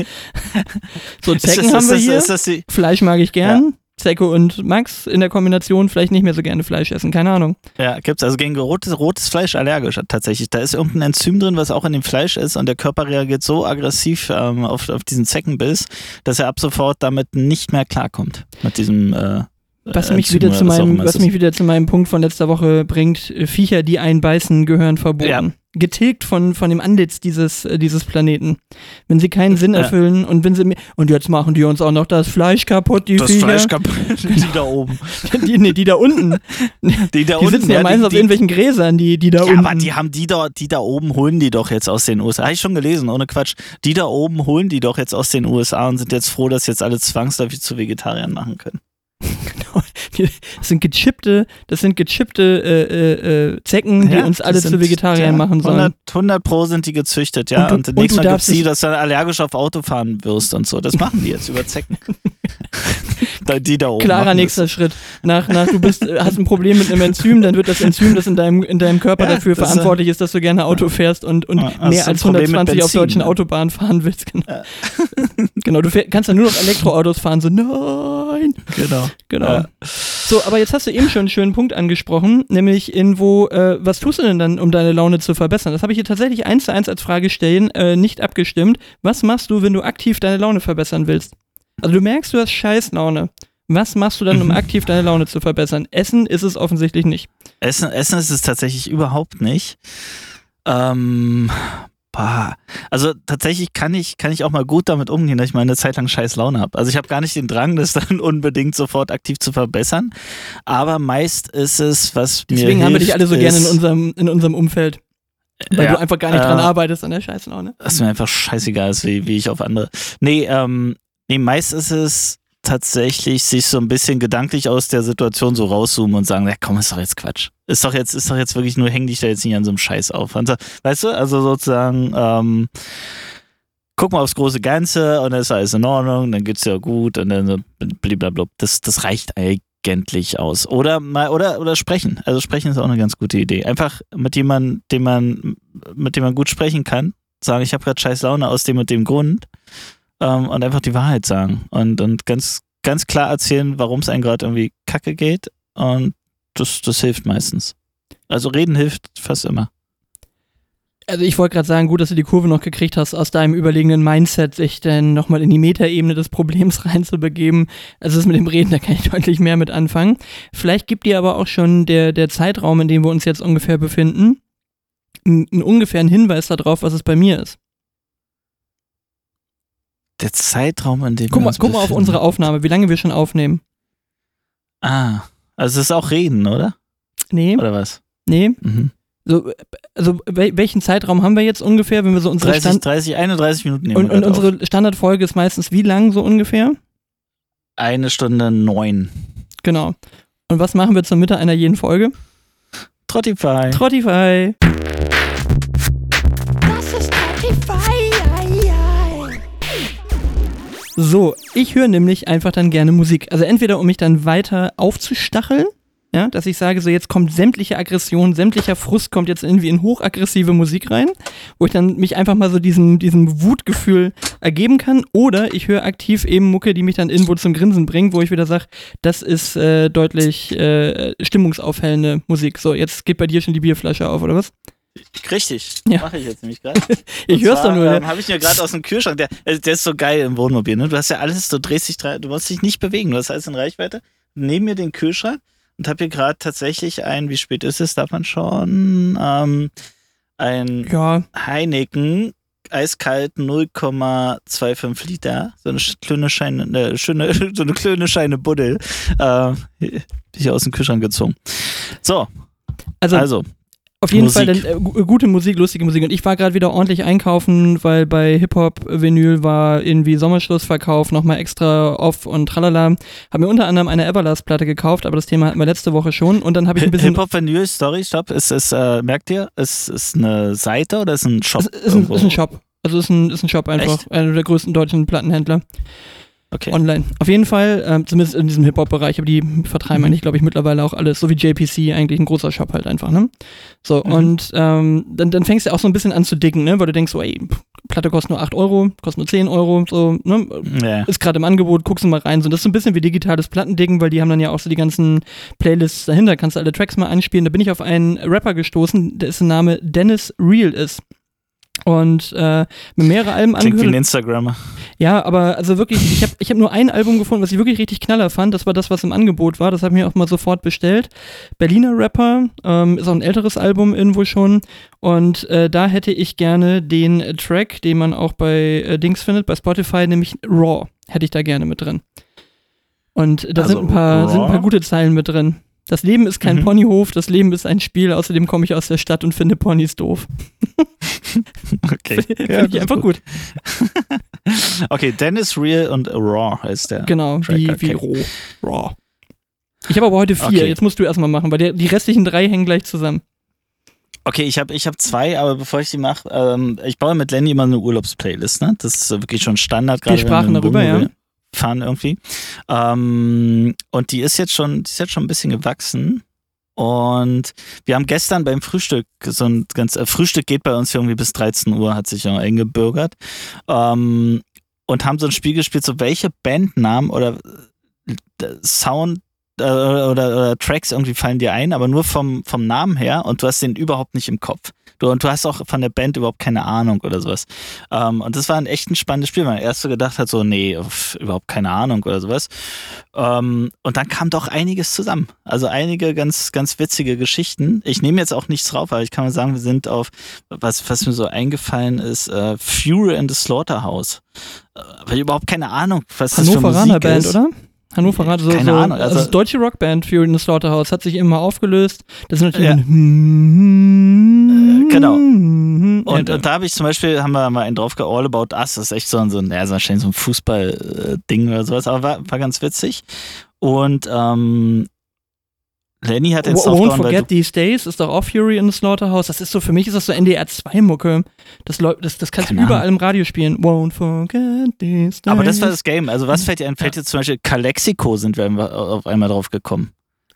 so, Zecken das, haben wir hier. Das, Fleisch mag ich gern. Ja. Zecke und Max in der Kombination vielleicht nicht mehr so gerne Fleisch essen, keine Ahnung. Ja, gibt's also gegen rotes, rotes Fleisch allergisch tatsächlich. Da ist irgendein Enzym drin, was auch in dem Fleisch ist und der Körper reagiert so aggressiv ähm, auf, auf diesen Zeckenbiss, dass er ab sofort damit nicht mehr klarkommt. Mit diesem äh, was mich, wieder zu meinem, was mich wieder zu meinem Punkt von letzter Woche bringt, Viecher, die einbeißen, gehören verboten. Ja getilgt von, von dem Antlitz dieses, äh, dieses Planeten. Wenn sie keinen Sinn erfüllen ja. und wenn sie und jetzt machen die uns auch noch das Fleisch kaputt, die Das Viecher. Fleisch kaputt, die da oben. die, nee, die da unten. Die da die unten. sitzen ja, meistens die, auf irgendwelchen Gräsern, die, die da ja, unten. aber die haben die da, die da oben holen die doch jetzt aus den USA. Habe ich schon gelesen, ohne Quatsch. Die da oben holen die doch jetzt aus den USA und sind jetzt froh, dass jetzt alle zwangsläufig zu Vegetariern machen können. Genau. Das sind gechippte, das sind gechippte äh, äh, äh, Zecken, die Ja, uns die alle sind- zu Vegetariern ja, machen sollen. 100, 100 Pro sind die gezüchtet, ja. Und du- Und, und nächstes Mal darfst gibt's die, es- dass du dann allergisch auf Auto fahren wirst und so. Das machen die jetzt über Zecken. Die da oben. Klarer nächster Schritt. Nach, nach du bist, äh, hast ein Problem mit einem Enzym, dann wird das Enzym, das in deinem, in deinem Körper Ja, dafür äh, verantwortlich ist, dass du gerne Auto fährst und, und Ja, hast mehr als Problem mit 120 auf deutschen ne? Autobahnen fahren willst. Genau, Ja. genau du fähr, kannst dann nur noch Elektroautos fahren. So, nein. Genau. Genau. Ja. So, aber jetzt hast du eben schon einen schönen Punkt angesprochen, nämlich in wo, äh, was tust du denn dann, um deine Laune zu verbessern? Das habe ich hier tatsächlich eins zu eins als Frage stellen, äh, nicht abgestimmt. Was machst du, wenn du aktiv deine Laune verbessern willst? Also du merkst, du hast Scheißlaune. Was machst du dann, um Mhm. aktiv deine Laune zu verbessern? Essen ist es offensichtlich nicht. Essen, Essen ist es tatsächlich überhaupt nicht. Ähm, boah. Also tatsächlich kann ich, kann ich auch mal gut damit umgehen, dass ich mal eine Zeit lang scheiß Laune habe. Also ich habe gar nicht den Drang, das dann unbedingt sofort aktiv zu verbessern. Aber meist ist es, was mir Deswegen haben wir dich alle so gerne in unserem, in unserem Umfeld. Weil Ja, du einfach gar nicht äh, dran arbeitest an der Scheißlaune. dass mir einfach scheißegal ist, wie, wie ich auf andere. Nee, ähm, nee, meist ist es tatsächlich sich so ein bisschen gedanklich aus der Situation so rauszoomen und sagen, ja komm, ist doch jetzt Quatsch. Ist doch jetzt, ist doch jetzt wirklich nur, häng dich da jetzt nicht an so einem Scheiß auf. Weißt du, also sozusagen, ähm, guck mal aufs große Ganze und dann ist alles in Ordnung, dann geht's ja gut und dann so blablabla. Das, das reicht eigentlich aus. Oder mal, oder, oder sprechen. Also sprechen ist auch eine ganz gute Idee. Einfach mit jemandem, dem man, mit dem man gut sprechen kann, sagen, ich habe gerade scheiß Laune aus dem und dem Grund ähm, und einfach die Wahrheit sagen und, und ganz, ganz klar erzählen, warum es einem gerade irgendwie kacke geht und das, das hilft meistens. Also reden hilft fast immer. Also ich wollte gerade sagen, gut, dass du die Kurve noch gekriegt hast, aus deinem überlegenen Mindset sich dann nochmal in die Metaebene des Problems reinzubegeben. Also das mit dem Reden, da kann ich deutlich mehr mit anfangen. Vielleicht gibt dir aber auch schon der, der Zeitraum, in dem wir uns jetzt ungefähr befinden, einen ungefähren Hinweis darauf, was es bei mir ist. Der Zeitraum, in dem Guck wir mal, uns guck mal auf unsere Aufnahme, wie lange wir schon aufnehmen. Ah, also es ist auch Reden, oder? Nee, Oder was? nee. Mhm. So, also wel- welchen Zeitraum haben wir jetzt ungefähr, wenn wir so unsere 30, Stand 30, 31 Minuten nehmen und, wir und auf. unsere Standardfolge ist meistens wie lang so ungefähr? Eine Stunde neun. Genau. Und was machen wir zur Mitte einer jeden Folge? Trottify. Trottify. So, ich höre nämlich einfach dann gerne Musik. Also entweder um mich dann weiter aufzustacheln, ja, dass ich sage, so jetzt kommt sämtliche Aggression, sämtlicher Frust kommt jetzt irgendwie in hochaggressive Musik rein, wo ich dann mich einfach mal so diesem, diesem Wutgefühl ergeben kann. Oder ich höre aktiv eben Mucke, die mich dann irgendwo zum Grinsen bringt, wo ich wieder sage, das ist äh, deutlich äh, stimmungsaufhellende Musik. So, jetzt geht bei dir schon die Bierflasche auf, oder was? Richtig. Ja. Mache ich jetzt nämlich gerade. Ich hör's doch nur. Ähm, habe ich mir gerade aus dem Kühlschrank. Der, äh, der ist so geil im Wohnmobil. Ne? Du hast ja alles, du drehst dich, du musst dich nicht bewegen. Du hast alles in Reichweite. Neben mir den Kühlschrank und habe hier gerade tatsächlich ein, wie spät ist es, darf man schon, ähm, ein Ja, Heineken eiskalt 0,25 Liter. So eine kleine Scheine, eine schöne, so eine kleine Scheine Buddel. Äh, ich aus dem Kühlschrank gezogen. So, also, also, Auf jeden Musik. Fall dann, äh, gu- gute Musik, lustige Musik. Und ich war gerade wieder ordentlich einkaufen, weil bei Hip-Hop-Vinyl war irgendwie Sommerschlussverkauf nochmal extra off und tralala. Hab mir unter anderem eine Everlast-Platte gekauft, aber das Thema hatten wir letzte Woche schon. Und dann habe ich ein bisschen. Hip-Hop Vinyl, Story, stopp. Ist es, äh, merkt ihr, ist es eine Seite oder ist es ein Shop? Es ist ein, ist ein Shop. Also ist ein, ist ein Shop einfach. Echt? Einer der größten deutschen Plattenhändler. Okay. Online. Auf jeden Fall, ähm, zumindest in diesem Hip-Hop-Bereich, aber die vertreiben Mhm. eigentlich, glaube ich, mittlerweile auch alles, so wie JPC, eigentlich ein großer Shop halt einfach, ne? So, Mhm. und ähm, dann, dann fängst du auch so ein bisschen an zu dicken, ne? Weil du denkst so, ey, Platte kostet nur 8 Euro, kostet nur 10 Euro, so, ne? ja. Ist gerade im Angebot, guckst du mal rein. So, das ist so ein bisschen wie digitales Plattendicken, weil die haben dann ja auch so die ganzen Playlists dahinter, kannst du alle Tracks mal anspielen. Da bin ich auf einen Rapper gestoßen, dessen Name Dennis Real ist. Und äh, mir mehrere Alben Klingt wie angehört. ein Instagrammer. Ja, aber also wirklich, ich habe ich hab nur ein Album gefunden, was ich wirklich richtig knaller fand. Das war das, was im Angebot war. Das habe ich mir auch mal sofort bestellt. Berliner Rapper, ähm, ist auch ein älteres Album irgendwo schon. Und äh, da hätte ich gerne den Track, den man auch bei äh, Dings findet, bei Spotify, nämlich Raw, hätte ich da gerne mit drin. Und da Also sind, ein paar, sind ein paar gute Zeilen mit drin. Das Leben ist kein Mhm. Ponyhof, das Leben ist ein Spiel. Außerdem komme ich aus der Stadt und finde Ponys doof. Okay. Finde ich einfach gut. Okay, Dennis Real und Raw heißt der. Genau, Track, wie, okay. wie roh. Raw. Ich habe aber heute vier. Okay. Jetzt musst du erstmal machen, weil die, die restlichen drei hängen gleich zusammen. Okay, ich habe ich hab zwei, aber bevor ich die mache, ähm, ich baue mit Lenny immer eine Urlaubsplaylist, ne? Das ist wirklich schon Standard, gerade sprachen wir im darüber, ja. Wohnmobil fahren irgendwie. Ähm, und die ist jetzt schon, die ist jetzt schon ein bisschen gewachsen. Und wir haben gestern beim Frühstück so ein ganz, äh, Frühstück geht bei uns irgendwie bis 13 Uhr, hat sich ja eingebürgert. Ähm, und haben so ein Spiel gespielt, so welche Bandnamen oder äh, Sound äh, oder, oder Tracks irgendwie fallen dir ein, aber nur vom, vom Namen her und du hast den überhaupt nicht im Kopf. Du, und du hast auch von der Band überhaupt keine Ahnung oder sowas. Ähm, und das war ein echt ein spannendes Spiel, weil man erst so gedacht hat, so, nee, pf, überhaupt keine Ahnung oder sowas. Ähm, und dann kam doch einiges zusammen. Also einige ganz, ganz witzige Geschichten. Ich nehme jetzt auch nichts drauf, aber ich kann mal sagen, wir sind auf, was, was mir so eingefallen ist, äh, Fury in the Slaughterhouse. Äh, Aber ich überhaupt keine Ahnung, was das für Hannoveraner Musik Band, ist. oder? Hannoveraner, so, Keine so, Ahnung, also- also, deutsche Rockband Fury in the Slaughterhouse hat sich immer aufgelöst. Das ist natürlich Ja. ein Äh, genau. Und, Und, und da habe ich zum Beispiel, haben wir mal einen drauf All About Us, das ist echt so ein, so ein, ja, so wahrscheinlich so ein Fußball-Ding oder sowas, aber war, war ganz witzig. Und ähm, Lenny hat jetzt Won't draufgehauen, weil Forget These Days ist doch auch Fury in the Slaughterhouse. Das ist so, für mich ist das so NDR 2 Mucke. Das, läuft- das, das kannst du überall im Radio spielen. Won't forget these days. aber das war das Game. Also was fällt dir ein? Fällt dir zum Beispiel Calexico sind wir auf einmal drauf gekommen.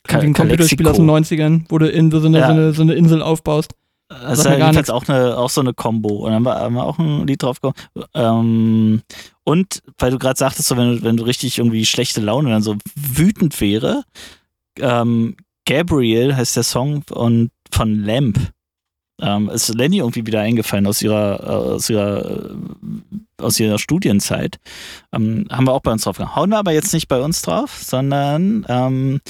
Wie ein Computerspiel aus den 90ern, wo du in so eine, Ja. so eine, so eine Insel aufbaust. Das ist gar jedenfalls auch, eine, auch so eine Combo. Und dann haben wir, auch ein Lied drauf gehauen. Ähm, und weil du gerade sagtest, so, wenn, du, wenn du richtig irgendwie schlechte Laune dann so wütend wäre, ähm, Gabriel heißt der Song und von Lamp. Ähm, ist Lenny irgendwie wieder eingefallen aus ihrer, äh, aus ihrer, äh, aus ihrer Studienzeit. Ähm, haben wir auch bei uns drauf gehauen. Hauen wir aber jetzt nicht bei uns drauf, sondern ähm,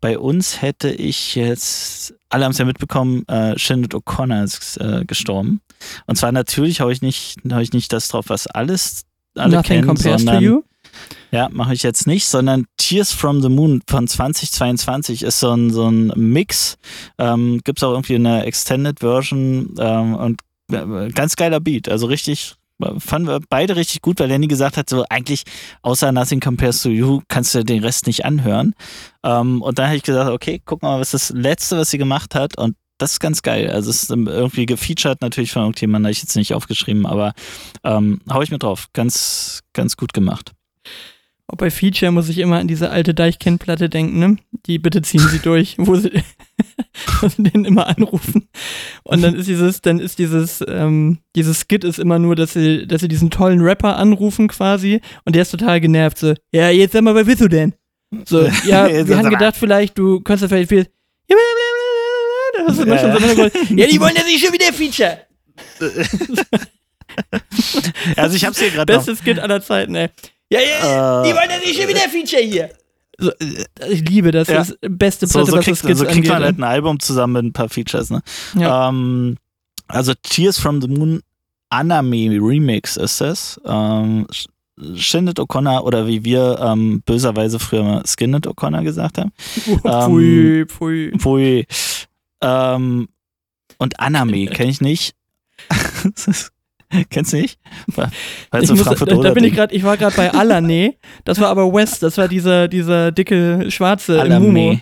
bei uns hätte ich jetzt, alle haben es ja mitbekommen, äh, Shinnet O'Connor ist äh, gestorben. Und zwar natürlich habe ich nicht, habe ich nicht das drauf, was alles alle Nothing kennen, sondern you. ja, mache ich jetzt nicht, sondern Tears from the Moon von 2022 ist so ein, so ein Mix. Ähm, Gibt es auch irgendwie eine Extended Version ähm, und äh, ganz geiler Beat. Also richtig, fanden wir beide richtig gut, weil Lenny gesagt hat, so eigentlich außer Nothing Compares to You kannst du den Rest nicht anhören. Ähm, und dann habe ich gesagt, okay, guck mal, was das Letzte, was sie gemacht hat und das ist ganz geil. Also es ist irgendwie gefeatured natürlich von irgendjemandem, habe ich jetzt nicht aufgeschrieben, aber ähm, hau ich mir drauf. Ganz, ganz gut gemacht. Auch bei Feature muss ich immer an diese alte Deichkind-Platte denken, ne? Die bitte ziehen sie durch, wo sie, wo sie den immer anrufen. Und dann ist dieses, dann ist dieses, ähm, dieses Skit ist immer nur, dass sie, dass sie diesen tollen Rapper anrufen quasi und der ist total genervt, so, ja, jetzt sag mal, was willst du denn? So, ja, wir haben gedacht, vielleicht, du kannst ja vielleicht viel, ja, da hast du Ja, schon so ja. die wollen ja nicht schon wieder Feature. Also ich hab's hier gerade noch. Beste Skit aller Zeiten, ey. Ja, ja, Äh, die wollen ja nicht schon wieder Feature hier. So, äh, ich liebe das. Ja. Das ist beste so, Platte, so was kriegt, das Skits so kriegt angeht. man halt ein Album zusammen mit ein paar Features, ne? Ja. Ähm, also Tears from the Moon Anime Remix ist das. Ähm, Sh- Shinnet O'Connor oder wie wir ähm, böserweise früher mal Skinnet O'Connor gesagt haben. pfui. Pfui. Ähm, und Anime kenne ich nicht. Kennst du nicht? War, war Ich, so muss, da, bin ich gerade, ich war gerade bei Alane. Das war aber West, das war dieser, dieser dicke Schwarze im Mumo.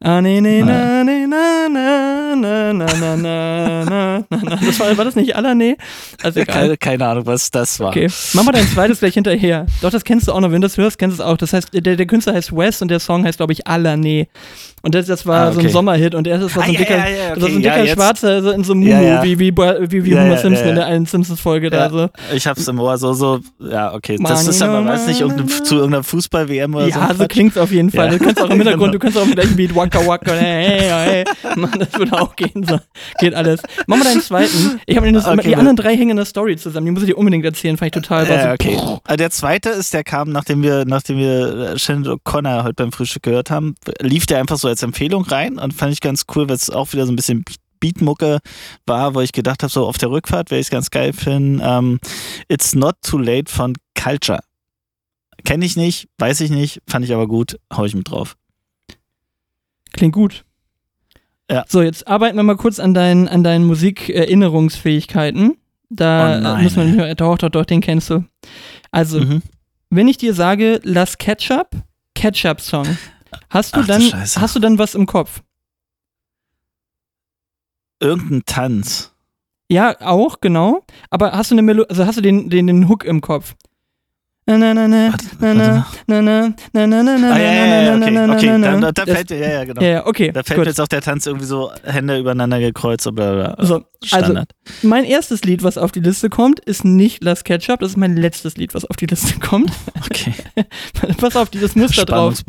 Ah, nee, nee, na, nee, na, na, na, na, na, na, na, na, na. Das war, war das nicht Alane? Also egal. Keine, keine Ahnung, was das war. Okay, mach mal dein zweites gleich hinterher. Doch, das kennst du auch noch. Wenn du das hörst, kennst du es auch. Das heißt, der, der Künstler heißt Wes und der Song heißt, glaube ich, Alane. Und das, das war Ah, so ein okay. Sommerhit und er war so ein Ah, ja, dicker, ja, ja, war so ein okay, dicker Schwarzer so in so einem Mumu, wie, wie, wie, wie Homer Simpson in der einen Simpsons-Folge da so. Ich hab's im Ohr so, so, ja, okay. Das Money, ist aber, weiß nicht, no. zu irgendeiner Fußball-WM oder so. Ja, so klingt's auf jeden Fall. Du kannst auch im Hintergrund, Genau. du kannst auch im gleichen Beat Waka Waka, hey, hey, hey. Mann, das würde auch gehen. So. Geht alles. Mach mal deinen zweiten. Ich habe Okay, die anderen drei hängen in der Story zusammen. Die muss ich dir unbedingt erzählen. Fand ich total Ja, so, okay. Also der zweite ist, der kam, nachdem wir, nachdem wir äh, Shannon O'Connor heute beim Frühstück gehört haben, lief der einfach so als Empfehlung rein und fand ich ganz cool, weil es auch wieder so ein bisschen Beatmucke war, wo ich gedacht habe, so auf der Rückfahrt werde ich es ganz geil finden. Ähm, It's Not Too Late von Culture. Kenne ich nicht, weiß ich nicht, fand ich aber gut, hau ich mit drauf. Klingt gut. Ja. So, jetzt arbeiten wir mal kurz an deinen, an deinen Musikerinnerungsfähigkeiten. Da Oh muss man, hören. doch, doch, doch, den kennst du. Also, Mhm. wenn ich dir sage, lass Ketchup, Ketchup-Song. Hast du Ach dann, hast du dann was im Kopf? Irgendein Tanz. Ja, auch, genau. Aber hast du eine Melo also hast du den, den, den Hook im Kopf? Na, na, na, na, na, na, na, na, na, na, na, na, Ah, ja, ja, ja, na, okay, na, na, okay. na, na. da Das- fällt, ja, ja, genau. Ja, okay, Da fällt mir jetzt auch der Tanz irgendwie so Hände übereinander gekreuzt oder So, also, Standard. mein erstes Lied, was auf die Liste kommt, ist nicht Las Ketchup, das ist mein letztes Lied, was auf die Liste kommt. okay. pass auf, dieses Muster drauf.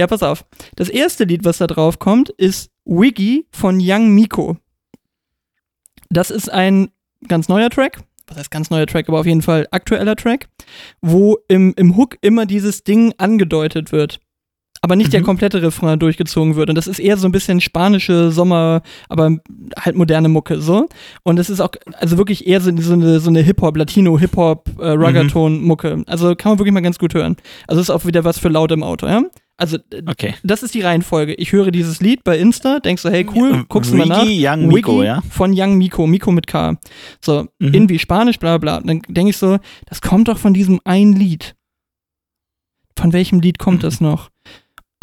Ja, pass auf. Das erste Lied, was da drauf kommt, ist Wiggy von Young Miko. Das ist ein ganz neuer Track. Was heißt ganz neuer Track, aber auf jeden Fall aktueller Track, wo im, im Hook immer dieses Ding angedeutet wird. Aber nicht der Mhm. komplette Refrain durchgezogen wird. Und das ist eher so ein bisschen spanische Sommer, aber halt moderne Mucke so. Und es ist auch, also wirklich eher so, so eine, so eine Hip-Hop, Latino-Hip-Hop, äh, Ruggaton-Mucke. Also kann man wirklich mal ganz gut hören. Also ist auch wieder was für laut im Auto, ja? Also äh, Okay. das ist die Reihenfolge. Ich höre dieses Lied bei Insta, denkst so, hey cool, guckst du mal nach. Young Miko, Wiggy ja? Von Young Miko, Miko mit K. So, Mhm. irgendwie Spanisch, bla bla. Und dann denke ich so, das kommt doch von diesem einen Lied. Von welchem Lied kommt das noch?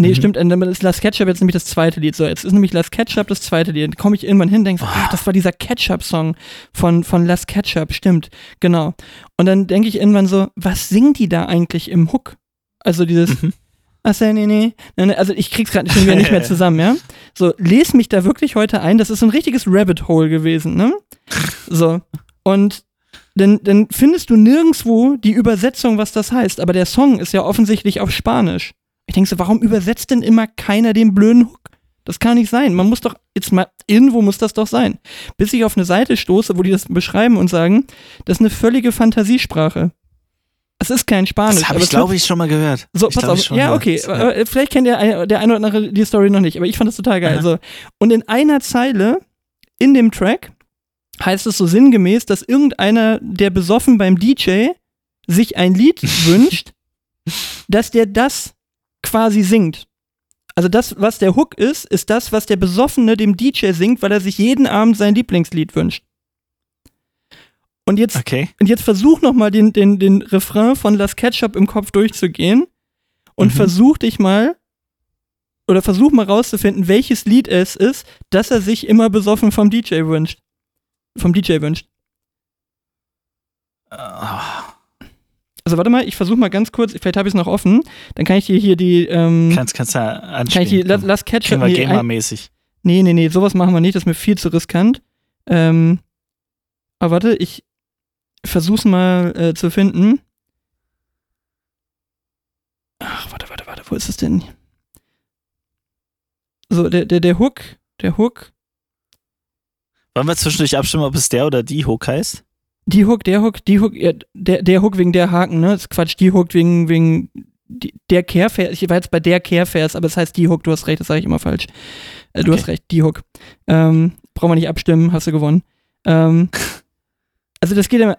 Nee, Mhm. stimmt, äh, dann ist Las Ketchup jetzt nämlich das zweite Lied. So, jetzt ist nämlich Las Ketchup das zweite Lied. Dann komme ich irgendwann hin, denke so, ach, das war dieser Ketchup-Song von, von Las Ketchup, stimmt, genau. Und dann denke ich irgendwann so, was singen die da eigentlich im Hook? Also dieses, Mhm. Ach so, nee, nee, nee, nee. Also ich krieg's gerade schon wieder nicht mehr zusammen, ja. So, les mich da wirklich heute ein. Das ist ein richtiges Rabbit Hole gewesen, ne? So. Und dann, dann findest du nirgendwo die Übersetzung, was das heißt. Aber der Song ist ja offensichtlich auf Spanisch. Ich denke so, warum übersetzt denn immer keiner den blöden Hook? Das kann nicht sein. Man muss doch, jetzt mal, irgendwo muss das doch sein. Bis ich auf eine Seite stoße, wo die das beschreiben und sagen, das ist eine völlige Fantasiesprache. Es ist kein Spanisch. Das habe ich, glaube ich, schon mal gehört. so, ich pass glaub, auf. Ja, okay. Ja. Äh, vielleicht kennt der, der eine oder andere die Story noch nicht, aber ich fand das total geil. Aha. So. Und in einer Zeile in dem Track heißt es so sinngemäß, dass irgendeiner, der besoffen beim DJ sich ein Lied wünscht, dass der das quasi singt. Also das, was der Hook ist, ist das, was der Besoffene dem DJ singt, weil er sich jeden Abend sein Lieblingslied wünscht. Und jetzt Okay. und jetzt versuch noch mal den, den, den Refrain von Las Ketchup im Kopf durchzugehen und Mhm. versuch dich mal oder versuch mal rauszufinden, welches Lied es ist, das er sich immer besoffen vom DJ wünscht. Vom DJ wünscht. Ah, Also warte mal, ich versuch mal ganz kurz, vielleicht habe ich es noch offen, dann kann ich dir hier die, ähm, kannst, kannst du kann ich die anspielen. Las, Las Ketchup, nee, Gamer-mäßig. nee, nee, nee, sowas machen wir nicht, das ist mir viel zu riskant. Ähm, aber warte, ich versuch's mal äh, zu finden. Ach, warte, warte, warte, wo ist es denn? So, der, der, der Hook, der Hook, Wollen wir zwischendurch abstimmen, ob es der oder die Hook heißt? die Hook, der Hook, die Hook, ja, der, der Hook wegen der Haken, ne? Das ist Quatsch, die Hook wegen, wegen die, der Kehrvers. Ich war jetzt bei der Kehrvers, aber es heißt die Hook, du hast recht, das sage ich immer falsch. Äh, du Okay. hast recht, die Hook. Ähm, brauchen wir nicht abstimmen, hast du gewonnen. Ähm, also das geht immer.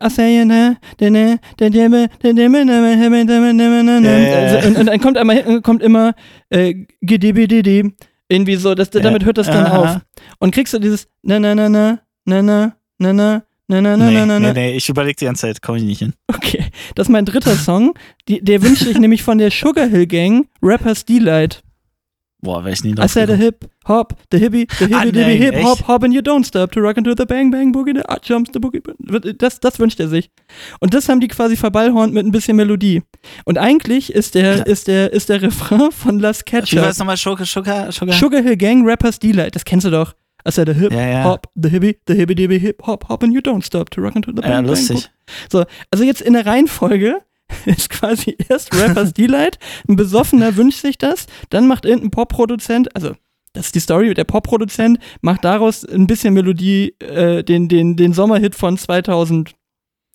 ne, Also, und, und dann kommt einmal kommt immer äh, GDBDD. Irgendwie so, das, damit hört das dann auf. Und kriegst du dieses na na na na na na na na na na nee, na na nee, nee, ich überlege die ganze Zeit, komme ich nicht hin. Okay, das ist mein dritter Song. Die, der wünsche ich nämlich von der Sugar Hill Gang, Rappers Delight. Boah, wäre ich nie I drauf said a hip, hop, the hippie, the hippie, Ah, nein, hip, hop, hop, and you don't stop to rock into the bang, bang, boogie, the up jumps the boogie. Das, das wünscht er sich. Und das haben die quasi verballhornt mit ein bisschen Melodie. Und eigentlich ist der, ist der, ist der Refrain von Las Wie war Ketchup. es nochmal? Sugar, Sugar, Sugar? Sugar Hill Gang, Rappers Delight. Das kennst du doch. I said a hip, Ja, ja. hop, the hippie, the hippie, dibby, hip, hop, hop, and you don't stop to rock into the bang, Ja, bang, lustig. boogie. So, also jetzt in der Reihenfolge ist quasi erst Rappers Delight, ein Besoffener wünscht sich das, dann macht irgendein Popproduzent, also das ist die Story, der Popproduzent macht daraus ein bisschen Melodie, äh, den, den, den Sommerhit von 2000,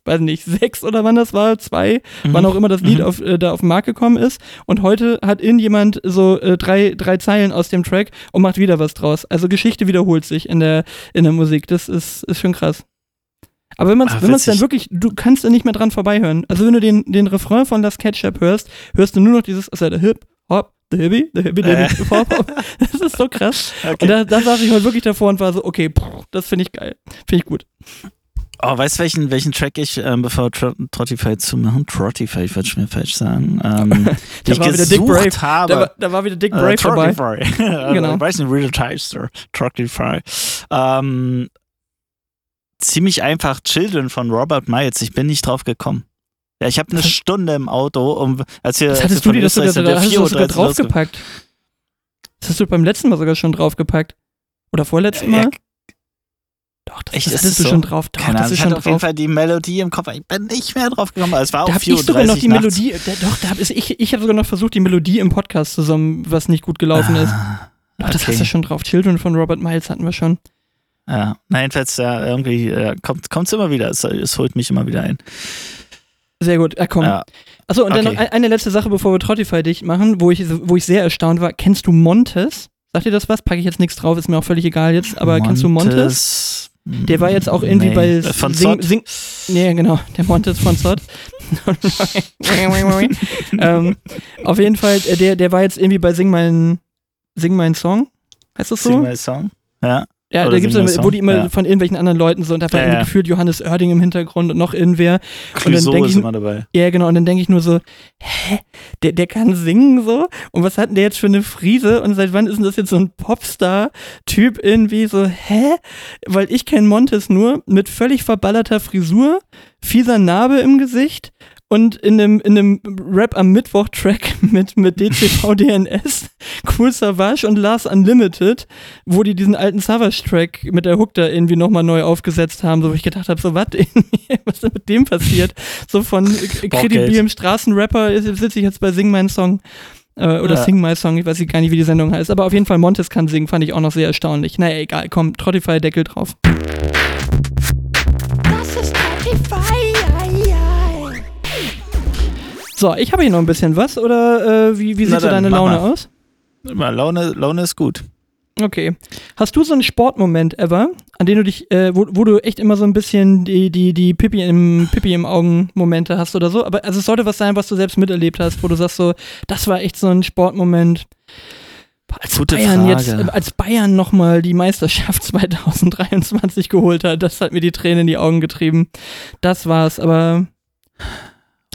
weiß nicht, sechs oder wann das war, zwei, wann auch immer das Lied Mhm. auf, äh, da auf den Markt gekommen ist. Und heute hat irgendjemand so äh, drei, drei Zeilen aus dem Track und macht wieder was draus. Also Geschichte wiederholt sich in der, in der Musik. Das ist, ist schon krass. Aber wenn man es dann wirklich, du kannst da nicht mehr dran vorbeihören. Also wenn du den, den Refrain von Las Ketchup hörst, hörst du nur noch dieses, also der Hip, Hop, the Hippie, the Hippie, the Äh. Hippie, Hop, Hop. Das ist so krass. Okay. Und da, da saß ich heute wirklich davor und war so, okay, pff, das finde ich geil. Finde ich gut. Oh, weißt du, welchen, welchen Track ich, ähm, bevor Tro Trottify zumachen, Trottify, ich schon wieder falsch sagen, ähm, Da ich war wieder Dick Brave. habe. Da, war- da war wieder Dick Äh, Brave vorbei. Trottify. genau. Ich weiß nicht, das heißt, oder? Trottify. Ähm, ziemlich einfach Children von Robert Miles. Ich bin nicht drauf gekommen. Ja, ich habe eine Stunde im Auto, um, als wir Das hattest du dir das sogar, sind, hast du das sogar 4.30 losge- draufgepackt. Das hast du beim letzten Mal sogar schon draufgepackt. Oder vorletzten Ja, Mal? Doch, das, Echt, das ist hattest es du so? schon drauf. Doch, Keine das Ahnung, ist ich schon hatte auf jeden drauf. Fall die Melodie im Kopf. Ich bin nicht mehr drauf gekommen, aber es war Da auch habe ich 4.30 sogar noch die nachts. Melodie, da, doch, da hab ich, ich, ich habe sogar noch versucht, die Melodie im Podcast zusammen, was nicht gut gelaufen ist. Ah, Doch, das okay. hast du schon drauf. Children von Robert Miles hatten wir schon. Ja, nein, jedenfalls, ja, irgendwie äh, kommt es immer wieder. Es, es holt mich immer wieder ein. Sehr gut, ah, komm. Ja. Achso, und dann Okay. noch ein- eine letzte Sache, bevor wir Trottify dicht machen, wo ich, wo ich sehr erstaunt war. Kennst du Montes? Sagt dir das was? Packe ich jetzt nichts drauf, ist mir auch völlig egal jetzt. Aber kennst du Montes? Der war jetzt auch irgendwie Nee. bei Äh, Von Sing? Sing. Nee, genau, der Montes von Zott. ähm, auf jeden Fall, äh, der, der war jetzt irgendwie bei Sing mein, Sing mein Song. Heißt das so? Sing my song. Ja. Ja, Oder da My immer, wo die immer ja. von irgendwelchen anderen Leuten so und da war Ja, ja. gefühlt Johannes Oerding im Hintergrund und noch irgendwer. dann Clouseau denk ist ich- immer dabei. Ja, genau, und dann denke ich nur so, hä? Der, der kann singen so? Und was hat denn der jetzt für eine Frise? Und seit wann ist denn das jetzt so ein Popstar-Typ irgendwie so, hä? Weil ich kenne Montes nur mit völlig verballerter Frisur, fieser Narbe im Gesicht und in einem, in einem Rap am Mittwoch-Track mit, mit DCV DNS, Cool Savage und Lars Unlimited, wo die diesen alten Savage-Track mit der Hook da irgendwie nochmal neu aufgesetzt haben, so wo ich gedacht habe, so was, was ist denn mit dem passiert? So von äh, kredibilem Straßenrapper ist- sitze ich jetzt bei Sing mein Song. Äh, oder Ja. Sing My Song, ich weiß gar nicht, wie die Sendung heißt. Aber auf jeden Fall Montes kann singen, fand ich auch noch sehr erstaunlich. Naja, egal, komm, Trottify Deckel drauf. So, ich habe hier noch ein bisschen was, oder äh, wie, wie sieht so deine Laune mal. aus? Immer, Laune, Laune ist gut. Okay. Hast du so einen Sportmoment ever, an den du dich, äh, wo, wo du echt immer so ein bisschen die, die, die Pipi im, Pipi im Augen-Momente hast oder so? Aber also es sollte was sein, was du selbst miterlebt hast, wo du sagst so, das war echt so ein Sportmoment. Als Gute Bayern Frage. jetzt, äh, als Bayern nochmal die Meisterschaft 2023 geholt hat, das hat mir die Tränen in die Augen getrieben. Das war's, aber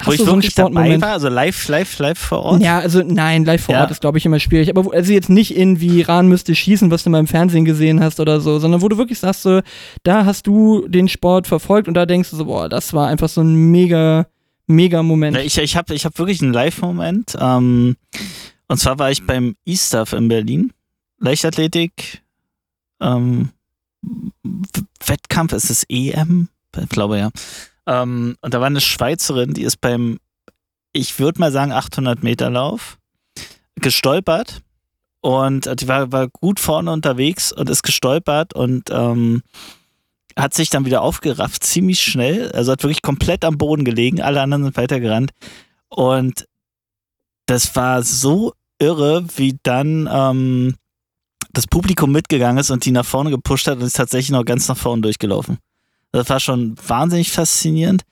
Wo hast ich du so einen wirklich dabei Sportmoment? war, also live, live, live vor Ort. Ja, also nein, live vor Ja. Ort ist, glaube ich, immer schwierig. Aber wo, also jetzt nicht irgendwie Rahn müsste schießen, was du mal im Fernsehen gesehen hast oder so, sondern wo du wirklich sagst, so, da hast du den Sport verfolgt und da denkst du so, boah, das war einfach so ein mega, mega Moment. Ich, ich habe ich hab wirklich einen Live-Moment. Ähm, und zwar war ich beim E-Stuff in Berlin. Leichtathletik. Ähm, Wettkampf, ist es EM? Ich glaube ja. Ähm, und da war eine Schweizerin, die ist beim, ich würde mal sagen, 800 Meter Lauf gestolpert. Und äh, die war, war gut vorne unterwegs und ist gestolpert und ähm, hat sich dann wieder aufgerafft, ziemlich schnell. Also hat wirklich komplett am Boden gelegen. Alle anderen sind weitergerannt. Und das war so irre, wie dann ähm, das Publikum mitgegangen ist und die nach vorne gepusht hat und ist tatsächlich noch ganz nach vorne durchgelaufen. Das war schon wahnsinnig faszinierend.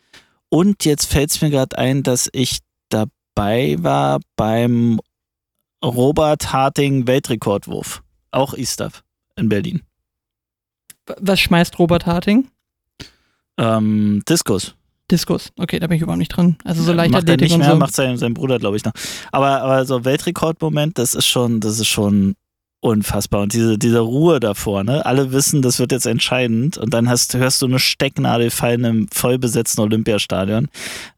Und jetzt fällt es mir gerade ein, dass ich dabei war beim Robert Harting Weltrekordwurf. Auch E-Stuff in Berlin. Was schmeißt Robert Harting? Ähm, Diskus. Diskus. Okay, da bin ich überhaupt nicht drin. Also so macht er nicht mehr, so. macht sein, sein Bruder, glaube ich, noch. Aber, aber so Weltrekordmoment, das ist schon, das ist schon unfassbar. Und diese, diese Ruhe davor, ne? Alle wissen, das wird jetzt entscheidend. Und dann hast, hörst du eine Stecknadel fallen im vollbesetzten Olympiastadion.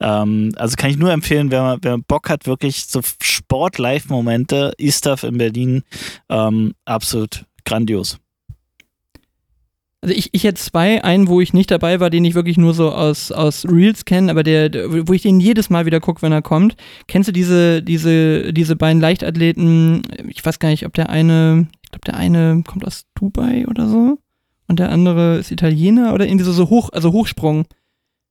Ähm, also kann ich nur empfehlen, wer, wer Bock hat, wirklich so Sport-Live-Momente, E-Stuff in Berlin, ähm, absolut grandios. Also ich, ich hätte zwei, einen, wo ich nicht dabei war, den ich wirklich nur so aus, aus Reels kenne, aber der, der, wo ich den jedes Mal wieder gucke, wenn er kommt. Kennst du diese, diese, diese beiden Leichtathleten? Ich weiß gar nicht, ob der eine, ich glaube, der eine kommt aus Dubai oder so und der andere ist Italiener oder irgendwie so, so hoch, also Hochsprung.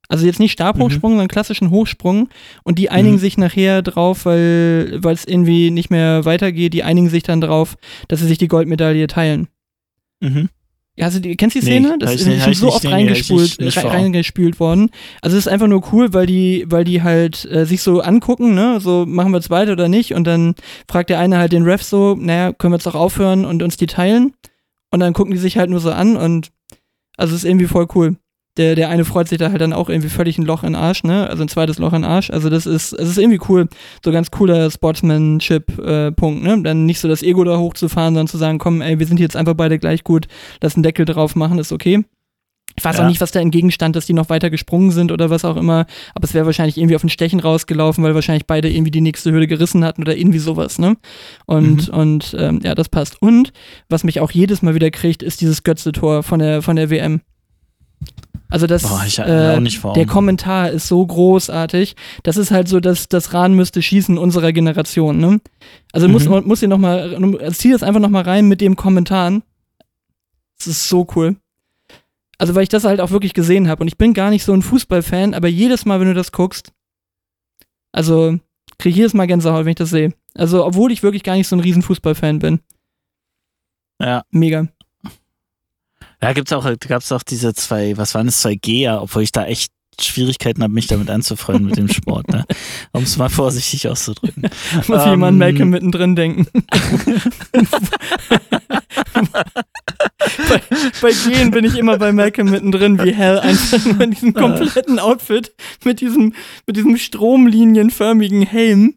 Also jetzt nicht Stabhochsprung, sondern klassischen Hochsprung. Und die einigen Mhm. sich nachher drauf, weil weil es irgendwie nicht mehr weitergeht, die einigen sich dann drauf, dass sie sich die Goldmedaille teilen. Mhm. Ja, also die, kennst du die Nee, Szene? hab das ist nicht- ich so oft nee, nee, reingespult, nicht- reingespült worden. Also es ist einfach nur cool, weil die, weil die halt äh, sich so angucken, ne, so machen wir es weiter oder nicht und dann fragt der eine halt den Ref so, naja, können wir jetzt auch aufhören und uns die teilen und dann gucken die sich halt nur so an und also es ist irgendwie voll cool. Der, der eine freut sich da halt dann auch irgendwie völlig ein Loch in den Arsch, ne? Also ein zweites Loch in den Arsch. Also das ist, es ist irgendwie cool, so ganz cooler Sportsmanship-Punkt, ne? Dann nicht so das Ego da hochzufahren, sondern zu sagen, komm, ey, wir sind jetzt einfach beide gleich gut, lass einen Deckel drauf machen, ist okay. Ich weiß Ja. auch nicht, was da entgegenstand, dass die noch weiter gesprungen sind oder was auch immer, aber es wäre wahrscheinlich irgendwie auf ein Stechen rausgelaufen, weil wahrscheinlich beide irgendwie die nächste Hürde gerissen hatten oder irgendwie sowas, ne? Und, und ähm, ja, das passt. Und was mich auch jedes Mal wieder kriegt, ist dieses Götze-Tor von der, von der WM. Also das, Boah, äh, auch nicht vor der. Kommentar ist so großartig. Das ist halt so, dass das Rahn müsste schießen unserer Generation, ne? Also muss, Mhm. muss hier noch mal, also zieh das einfach noch mal rein mit dem Kommentaren. Das ist so cool. Also weil ich das halt auch wirklich gesehen habe und ich bin gar nicht so ein Fußballfan, aber jedes Mal, wenn du das guckst, also kriege ich jedes Mal Gänsehaut, wenn ich das sehe. Also obwohl ich wirklich gar nicht so ein riesen Fußballfan bin. Ja. Mega. Ja, gibt's auch, gab's auch diese zwei, was waren das, zwei Geher, obwohl ich da echt Schwierigkeiten habe, mich damit anzufreunden mit dem Sport, ne? Um es mal vorsichtig auszudrücken. Muss Ähm, jemand Malcolm mittendrin denken. bei, bei Gehen bin ich immer bei Malcolm mittendrin, wie Hell einfach nur in diesem kompletten Outfit mit diesem, mit diesem stromlinienförmigen Helm.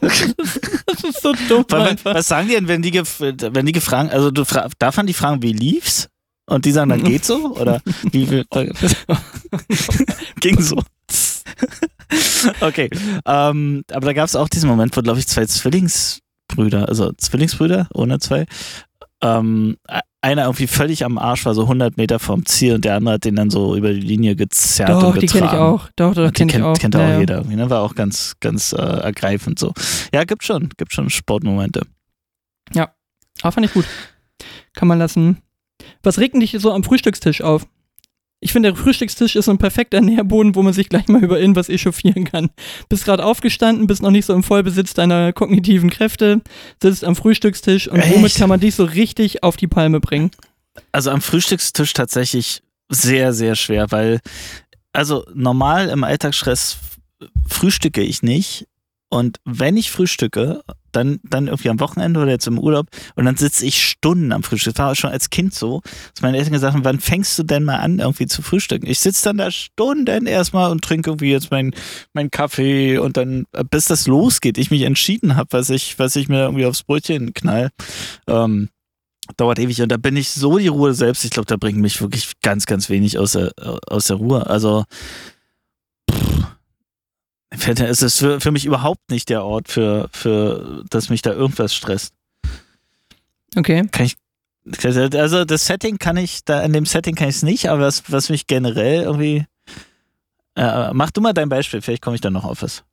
Das ist, so dumm Weil, was sagen die denn, wenn die, wenn die gefragt, also du darf man die fragen, wie lief's? Und die sagen, dann geht so? Oder wie viel? Ging so. okay. Ähm, aber da gab es auch diesen Moment, wo, glaube ich, zwei Zwillingsbrüder, also Zwillingsbrüder, ohne zwei, ähm, einer irgendwie völlig am Arsch war, so 100 Meter vom Ziel und der andere hat den dann so über die Linie gezerrt Doch, und die kenne ich getragen. auch. Doch, doch, kenne ich kennt, auch. kennt auch Ja, ja. jeder irgendwie, ne? War auch ganz, ganz äh, ergreifend so. Ja, gibt schon, gibt schon Sportmomente. Ah, fand ich gut. Kann man lassen. Was regt denn dich so am Frühstückstisch auf? Ich finde, der Frühstückstisch ist so ein perfekter Nährboden, wo man sich gleich mal über irgendwas echauffieren kann. Bist gerade aufgestanden, bist noch nicht so im Vollbesitz deiner kognitiven Kräfte, sitzt am Frühstückstisch und Echt? womit kann man dich so richtig auf die Palme bringen? Also am Frühstückstisch tatsächlich sehr, sehr schwer, weil, also normal im Alltagsstress frühstücke ich nicht. Und wenn ich frühstücke, dann, dann irgendwie am Wochenende oder jetzt im Urlaub und dann sitze ich Stunden am Frühstück. Das war schon als Kind so, dass meine Eltern gesagt haben, wann fängst du denn mal an, irgendwie zu frühstücken? Ich sitze dann da Stunden erstmal und trinke irgendwie jetzt meinen mein Kaffee und dann, äh, bis das losgeht, ich mich entschieden habe, was ich, was ich mir irgendwie aufs Brötchen knall. Ähm, dauert ewig und da bin ich so die Ruhe selbst. Ich glaube, da bringt mich wirklich ganz, ganz wenig aus der, aus der Ruhe. Also es ist für, für mich überhaupt nicht der Ort, für, für dass mich da irgendwas stresst. Okay. Also das Setting kann ich, da in dem Setting kann ich es nicht, aber was, was mich generell irgendwie. Äh, mach du mal dein Beispiel, vielleicht komme ich dann noch auf was.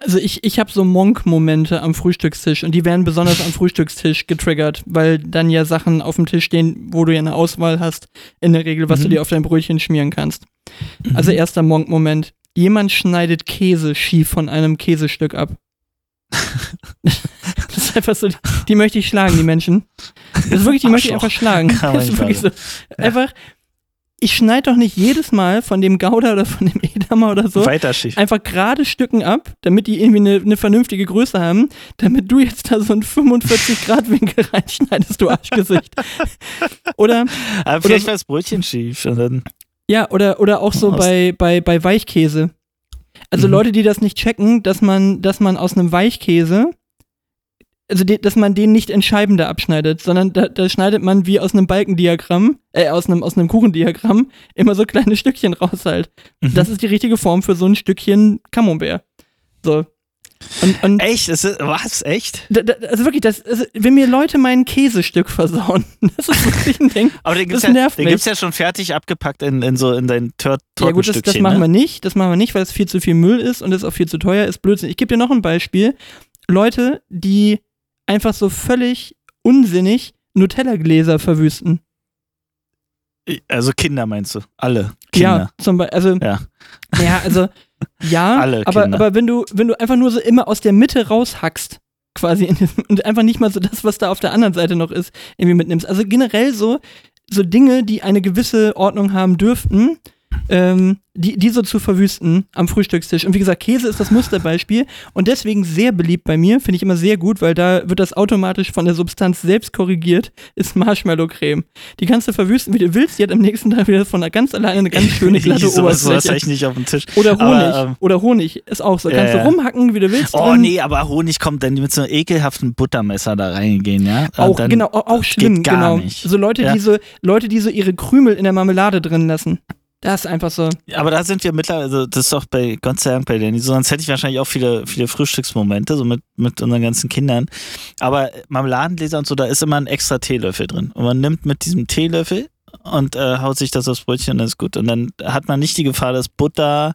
Also ich, ich habe so Monk-Momente am Frühstückstisch und die werden besonders am Frühstückstisch getriggert, weil dann ja Sachen auf dem Tisch stehen, wo du ja eine Auswahl hast, in der Regel, was du Mhm. dir auf dein Brötchen schmieren kannst. Also erster Monk-Moment. Jemand schneidet Käse schief von einem Käsestück ab. das ist einfach so, die, die möchte ich schlagen, die Menschen. Das ist wirklich, die möchte ich einfach schlagen. Das ist wirklich so, einfach, ich schneide doch nicht jedes Mal von dem Gouda oder von dem Edamer oder so Weiter schief. einfach gerade Stücken ab, damit die irgendwie eine, eine vernünftige Größe haben, damit du jetzt da so einen 45-Grad-Winkel reinschneidest, du Arschgesicht. oder, Aber vielleicht war das Brötchen schief und dann. Ja, oder, oder auch so Aus- bei, bei, bei Weichkäse. Also Mhm. Leute, die das nicht checken, dass man, dass man aus einem Weichkäse, also die, dass man den nicht in Scheiben da abschneidet, sondern da, da schneidet man wie aus einem Balkendiagramm, äh, aus einem, aus einem Kuchendiagramm immer so kleine Stückchen raus halt. Mhm. Das ist die richtige Form für so ein Stückchen Camembert. So. Und, und Echt? Das ist, was? Echt? da, da, also wirklich, das, also, wenn mir Leute mein Käsestück versauen, das ist wirklich ein Ding. Aber den Das gibt's, ja, nervt den mich. gibt's ja schon fertig abgepackt in, in so in dein Tör Ja gut, das, das machen wir ne? nicht. Das machen wir nicht, weil es viel zu viel Müll ist und es auch viel zu teuer ist. Blödsinn. Ich gebe dir noch ein Beispiel. Leute, die einfach so völlig unsinnig Nutella-Gläser verwüsten. Also Kinder meinst du? Alle Kinder. Ja, zum Beispiel, also, Ja. ja, also, ja, Alle aber, Kinder. aber wenn du, wenn du einfach nur so immer aus der Mitte raushackst, quasi, und einfach nicht mal so das, was da auf der anderen Seite noch ist, irgendwie mitnimmst. Also generell so, so Dinge, die eine gewisse Ordnung haben dürften, ähm, die, die so zu verwüsten am Frühstückstisch. Und wie gesagt, Käse ist das Musterbeispiel und deswegen sehr beliebt bei mir, finde ich immer sehr gut, weil da wird das automatisch von der Substanz selbst korrigiert, ist Marshmallow-Creme. Die kannst du verwüsten, wie du willst, die hat am nächsten Tag wieder von ganz alleine eine ganz schöne glatte so, Oberfläche. eigentlich nicht auf den Tisch. Oder Honig. Aber, ähm, Oder Honig ist auch so. Kannst ja. du rumhacken, wie du willst. Oh drin. nee, aber Honig kommt dann mit so einem ekelhaften Buttermesser da reingehen, ja? Auch, genau, auch auch schlimm, geht gar genau. nicht. So Leute, Ja. die so, Leute, die so ihre Krümel in der Marmelade drin lassen. Das ist einfach so. Aber da sind wir mittlerweile, also das ist doch bei Gott sei Dank bei Danny, so, sonst hätte ich wahrscheinlich auch viele, viele Frühstücksmomente, so mit, mit unseren ganzen Kindern. Aber Marmeladengläser und so, da ist immer ein extra Teelöffel drin. Und man nimmt mit diesem Teelöffel und äh, haut sich das aufs Brötchen und dann ist gut. Und dann hat man nicht die Gefahr, dass Butter,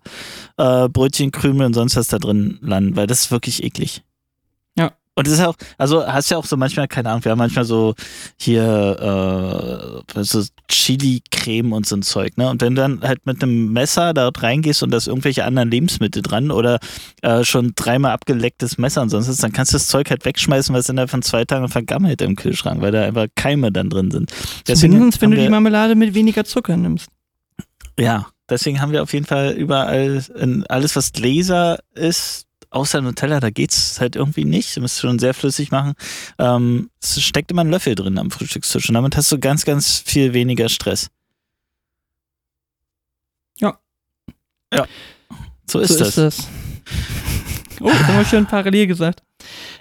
äh, Brötchenkrümel und sonst was da drin landen, weil das ist wirklich eklig. Und das ist auch, also hast ja auch so manchmal, keine Ahnung, wir haben manchmal so hier äh, so Chili-Creme und so ein Zeug, ne? Und wenn du dann halt mit einem Messer dort reingehst und da ist irgendwelche anderen Lebensmittel dran oder äh, schon dreimal abgelecktes Messer und sonst was, dann kannst du das Zeug halt wegschmeißen, was innerhalb von zwei Tagen vergammelt im Kühlschrank, weil da einfach Keime dann drin sind. Zumindest, wenn du die Marmelade mit weniger Zucker nimmst. Ja, deswegen haben wir auf jeden Fall überall in alles, was Gläser ist, außer Nutella, da geht's halt irgendwie nicht. Du musst schon sehr flüssig machen. Ähm, es steckt immer ein Löffel drin am Frühstückstisch und damit hast du ganz, ganz viel weniger Stress. Ja. Ja. So ist so das. ist das. Oh, das haben wir schön parallel gesagt.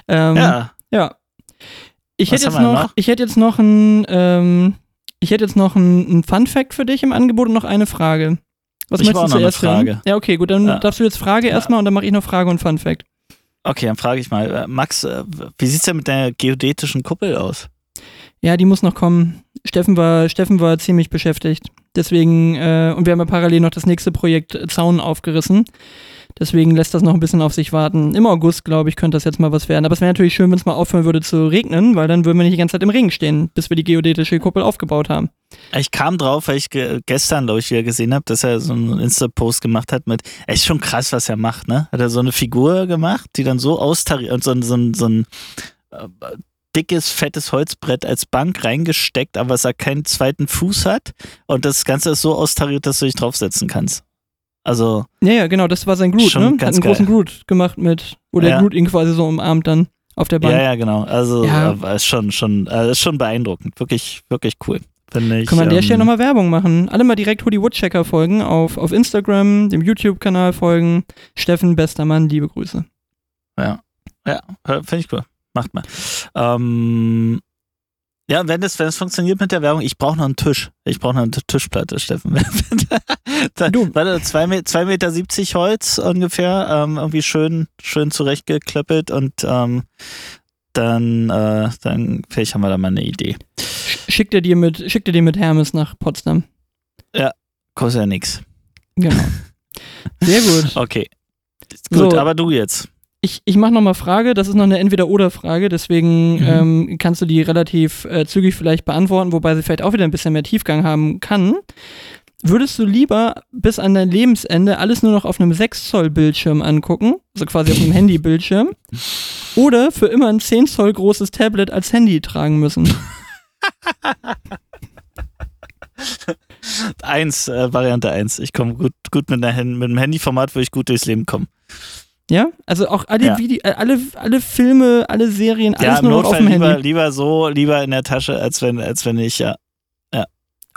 Ähm, Ja. Ja. Ich hätte jetzt wir noch, noch? ich hätte jetzt noch ein, ähm, ich hätte jetzt noch ein, ein Fun Fact für dich im Angebot und noch eine Frage. Was Ich möchtest du zuerst hören? Frage. Ja, okay, gut, dann Ja. darfst du jetzt Frage erstmal und dann mache ich noch Frage und Fun Fact. Okay, dann frage ich mal, äh, Max, äh, wie sieht's denn mit der geodätischen Kuppel aus? Ja, die muss noch kommen. Steffen war, Steffen war ziemlich beschäftigt. Deswegen, äh, und wir haben ja parallel noch das nächste Projekt äh, Zaun aufgerissen. Deswegen lässt das noch ein bisschen auf sich warten. Im August, glaube ich, könnte das jetzt mal was werden. Aber es wäre natürlich schön, wenn es mal aufhören würde zu regnen, weil dann würden wir nicht die ganze Zeit im Regen stehen, bis wir die geodätische Kuppel aufgebaut haben. Ich kam drauf, weil ich ge gestern, glaube ich, wieder gesehen habe, dass er so einen Insta-Post gemacht hat mit, ist schon krass, was er macht, ne? Hat er so eine Figur gemacht, die dann so austariert und so, ein- so, ein- so ein äh, dickes, fettes Holzbrett als Bank reingesteckt, aber was er keinen zweiten Fuß hat und das Ganze ist so austariert, dass du dich draufsetzen kannst. Also, Ja, ja, genau, das war sein Groot, ne? Hat ganz einen großen geil. Groot gemacht mit, wo der Ja. Groot ihn quasi so umarmt dann auf der Bank. ja, ja, genau. Also, Ja. äh, ist schon, schon, äh, ist schon beeindruckend. Wirklich, wirklich cool. Finde ich. Können wir an der ähm, Stelle nochmal Werbung machen. Alle mal direkt Hoodie Woodchecker folgen, auf, auf Instagram, dem YouTube-Kanal folgen. Steffen, bester Mann, liebe Grüße. Ja, finde ich cool. Macht mal. Ähm, ja, wenn es wenn es funktioniert mit der Werbung, ich brauche noch einen Tisch. Ich brauche noch eine Tischplatte, Steffen. Du. Warte, 2 Me zwei Meter 70 Holz ungefähr, ähm, irgendwie schön, schön zurechtgeklöppelt und ähm, dann, äh, dann vielleicht haben wir da mal eine Idee. Sch- Schickt er dir mit, schickt er dir mit Hermes nach Potsdam. Kostet ja nix. Genau. Sehr gut. Okay. Gut, So. aber du jetzt. Ich, ich mache nochmal Frage, das ist noch eine Entweder-Oder-Frage, deswegen Mhm. ähm, kannst du die relativ äh, zügig vielleicht beantworten, wobei sie vielleicht auch wieder ein bisschen mehr Tiefgang haben kann. Würdest du lieber bis an dein Lebensende alles nur noch auf einem 6-Zoll-Bildschirm angucken, also quasi auf einem Handybildschirm, oder für immer ein 10 Zoll großes Tablet als Handy tragen müssen? Eins, äh, Variante eins. Ich komme gut, gut mit, einer, mit einem Handyformat, würde ich gut durchs Leben kommen. Ja? Also auch alle, Ja. Vide äh, alle, alle Filme, alle Serien, alles ja, nur noch auf Notfall dem lieber, Handy. lieber so, lieber in der Tasche, als wenn, als wenn ich, ja.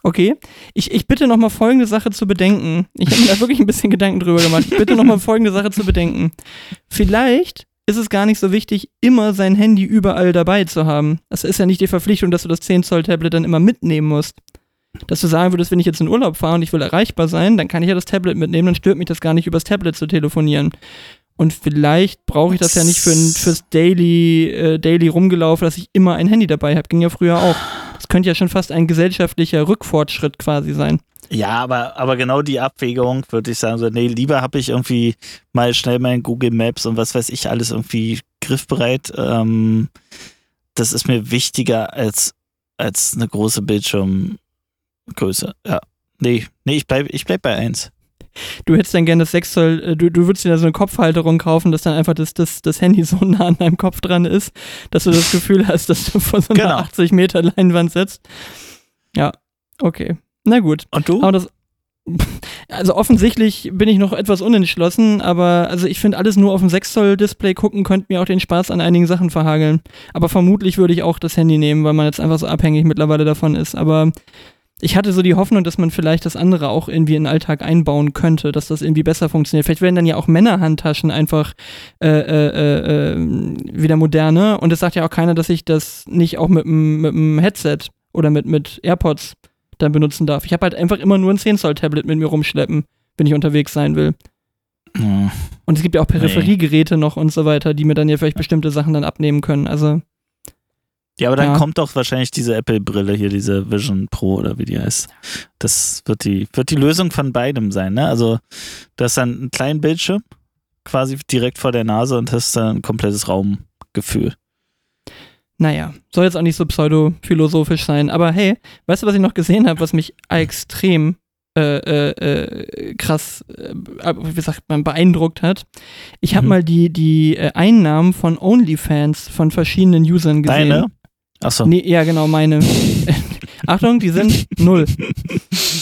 Okay. Ich, ich bitte nochmal folgende Sache zu bedenken. Ich habe mir da wirklich ein bisschen Gedanken drüber gemacht. Ich bitte nochmal folgende Sache zu bedenken. Vielleicht ist es gar nicht so wichtig, immer sein Handy überall dabei zu haben. Das ist ja nicht die Verpflichtung, dass du das 10-Zoll-Tablet dann immer mitnehmen musst. Dass du sagen würdest, wenn ich jetzt in Urlaub fahre und ich will erreichbar sein, dann kann ich ja das Tablet mitnehmen, dann stört mich das gar nicht, übers Tablet zu telefonieren. Und vielleicht brauche ich das ja nicht für ein, fürs Daily, äh, Daily rumgelaufen, dass ich immer ein Handy dabei habe. Ging ja früher auch. Das könnte ja schon fast ein gesellschaftlicher Rückfortschritt quasi sein. Ja, aber, aber genau die Abwägung würde ich sagen, so, nee, lieber habe ich irgendwie mal schnell mein Google Maps und was weiß ich alles irgendwie griffbereit. Ähm, das ist mir wichtiger als, als eine große Bildschirmgröße. Ja. Nee, nee, ich bleib, ich bleib bei eins. Du hättest dann gerne das 6 Zoll, äh, du, du würdest dir da so eine Kopfhalterung kaufen, dass dann einfach das, das, das Handy so nah an deinem Kopf dran ist, dass du das Gefühl hast, dass du vor so einer Genau. 80 Meter Leinwand sitzt. Ja, okay. Na gut. Und du? Aber das. Also offensichtlich bin ich noch etwas unentschlossen, aber also ich finde alles nur auf dem 6 Zoll Display gucken könnte mir auch den Spaß an einigen Sachen verhageln. Aber vermutlich würde ich auch das Handy nehmen, weil man jetzt einfach so abhängig mittlerweile davon ist. Aber ich hatte so die Hoffnung, dass man vielleicht das andere auch irgendwie in den Alltag einbauen könnte, dass das irgendwie besser funktioniert. Vielleicht werden dann ja auch Männerhandtaschen einfach äh, äh, äh, wieder moderne und es sagt ja auch keiner, dass ich das nicht auch mit einem Headset oder mit, mit AirPods dann benutzen darf. Ich habe halt einfach immer nur ein 10 Zoll Tablet mit mir rumschleppen, wenn ich unterwegs sein will. Hm. Und es gibt ja auch Peripheriegeräte noch und so weiter, die mir dann ja vielleicht bestimmte Sachen dann abnehmen können. Also ja, aber dann Ja. kommt doch wahrscheinlich diese Apple-Brille hier, diese Vision Pro oder wie die heißt. Das wird die, wird die Lösung von beidem sein, ne? Also, du hast dann einen kleinen Bildschirm quasi direkt vor der Nase und hast dann ein komplettes Raumgefühl. Naja, soll jetzt auch nicht so pseudo-philosophisch sein, aber hey, weißt du, was ich noch gesehen habe, was mich extrem äh, äh, äh, krass, äh, wie sagt man, beeindruckt hat? Ich habe Mhm. mal die, die äh, Einnahmen von OnlyFans von verschiedenen Usern gesehen. Deine? Achso. Nee, ja, genau, meine. Achtung, die sind null.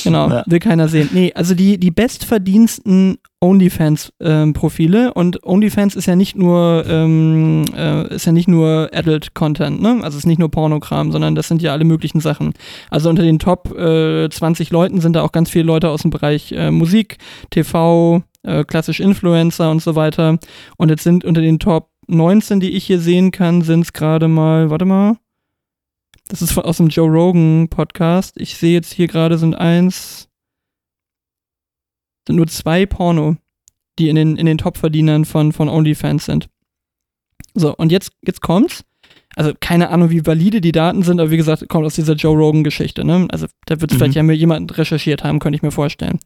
Genau, Ja. will keiner sehen. Nee, also die, die bestverdiensten OnlyFans-Profile und OnlyFans ist ja nicht nur, ähm, äh, ist ja nicht nur Adult-Content, ne? Also es ist nicht nur Pornokram, sondern das sind ja alle möglichen Sachen. Also unter den Top äh, 20 Leuten sind da auch ganz viele Leute aus dem Bereich äh, Musik, TV, äh, klassisch Influencer und so weiter. Und jetzt sind unter den Top 19, die ich hier sehen kann, sind es gerade mal, warte mal. Das ist von, aus dem Joe Rogan Podcast. Ich sehe jetzt hier gerade sind eins, sind nur zwei Porno, die in den, in den Top-Verdienern von, von OnlyFans sind. So, und jetzt, jetzt kommt's. Also keine Ahnung, wie valide die Daten sind, aber wie gesagt, kommt aus dieser Joe Rogan-Geschichte, ne? Also da wird Mhm. vielleicht ja mir jemand recherchiert haben, könnte ich mir vorstellen.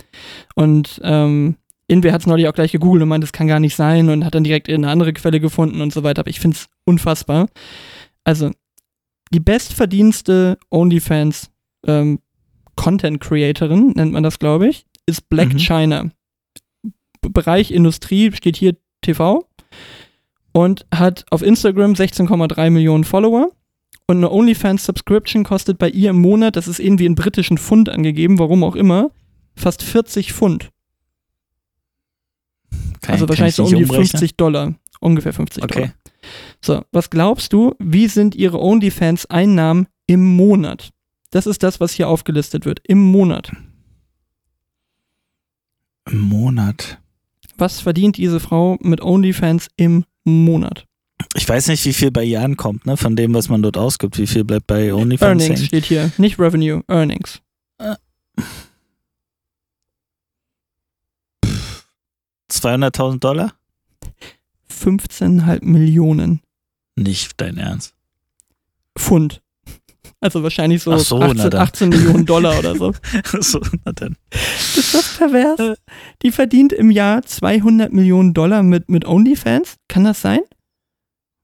Und ähm, Inwer hat es neulich auch gleich gegoogelt und meint, das kann gar nicht sein und hat dann direkt eine andere Quelle gefunden und so weiter. Aber ich finde es unfassbar. Also, die bestverdienste OnlyFans ähm, Content Creatorin, nennt man das, glaube ich, ist Black Mhm. China. B Bereich Industrie steht hier TV und hat auf Instagram 16,3 Millionen Follower. Und eine OnlyFans Subscription kostet bei ihr im Monat, das ist irgendwie in britischen Pfund angegeben, warum auch immer, fast 40 Pfund. Kann- also wahrscheinlich ich so um die umrechnen? 50 Dollar. Ungefähr 50 Okay. Dollar. So, was glaubst du, wie sind ihre OnlyFans-Einnahmen im Monat? Das ist das, was hier aufgelistet wird. Im Monat. Im Monat. Was verdient diese Frau mit OnlyFans im Monat? Ich weiß nicht, wie viel bei ihr ankommt, ne? Von dem, was man dort ausgibt. Wie viel bleibt bei OnlyFans Earnings hängen? steht hier. Nicht Revenue, Earnings. 200.000 Dollar? 15,5 Millionen Nicht dein Ernst. Pfund. Also wahrscheinlich so, so, na 18, dann. 18 Millionen Dollar oder so. so, na dann. Ist das pervers? Die verdient im Jahr 200 Millionen Dollar mit, mit OnlyFans? Kann das sein?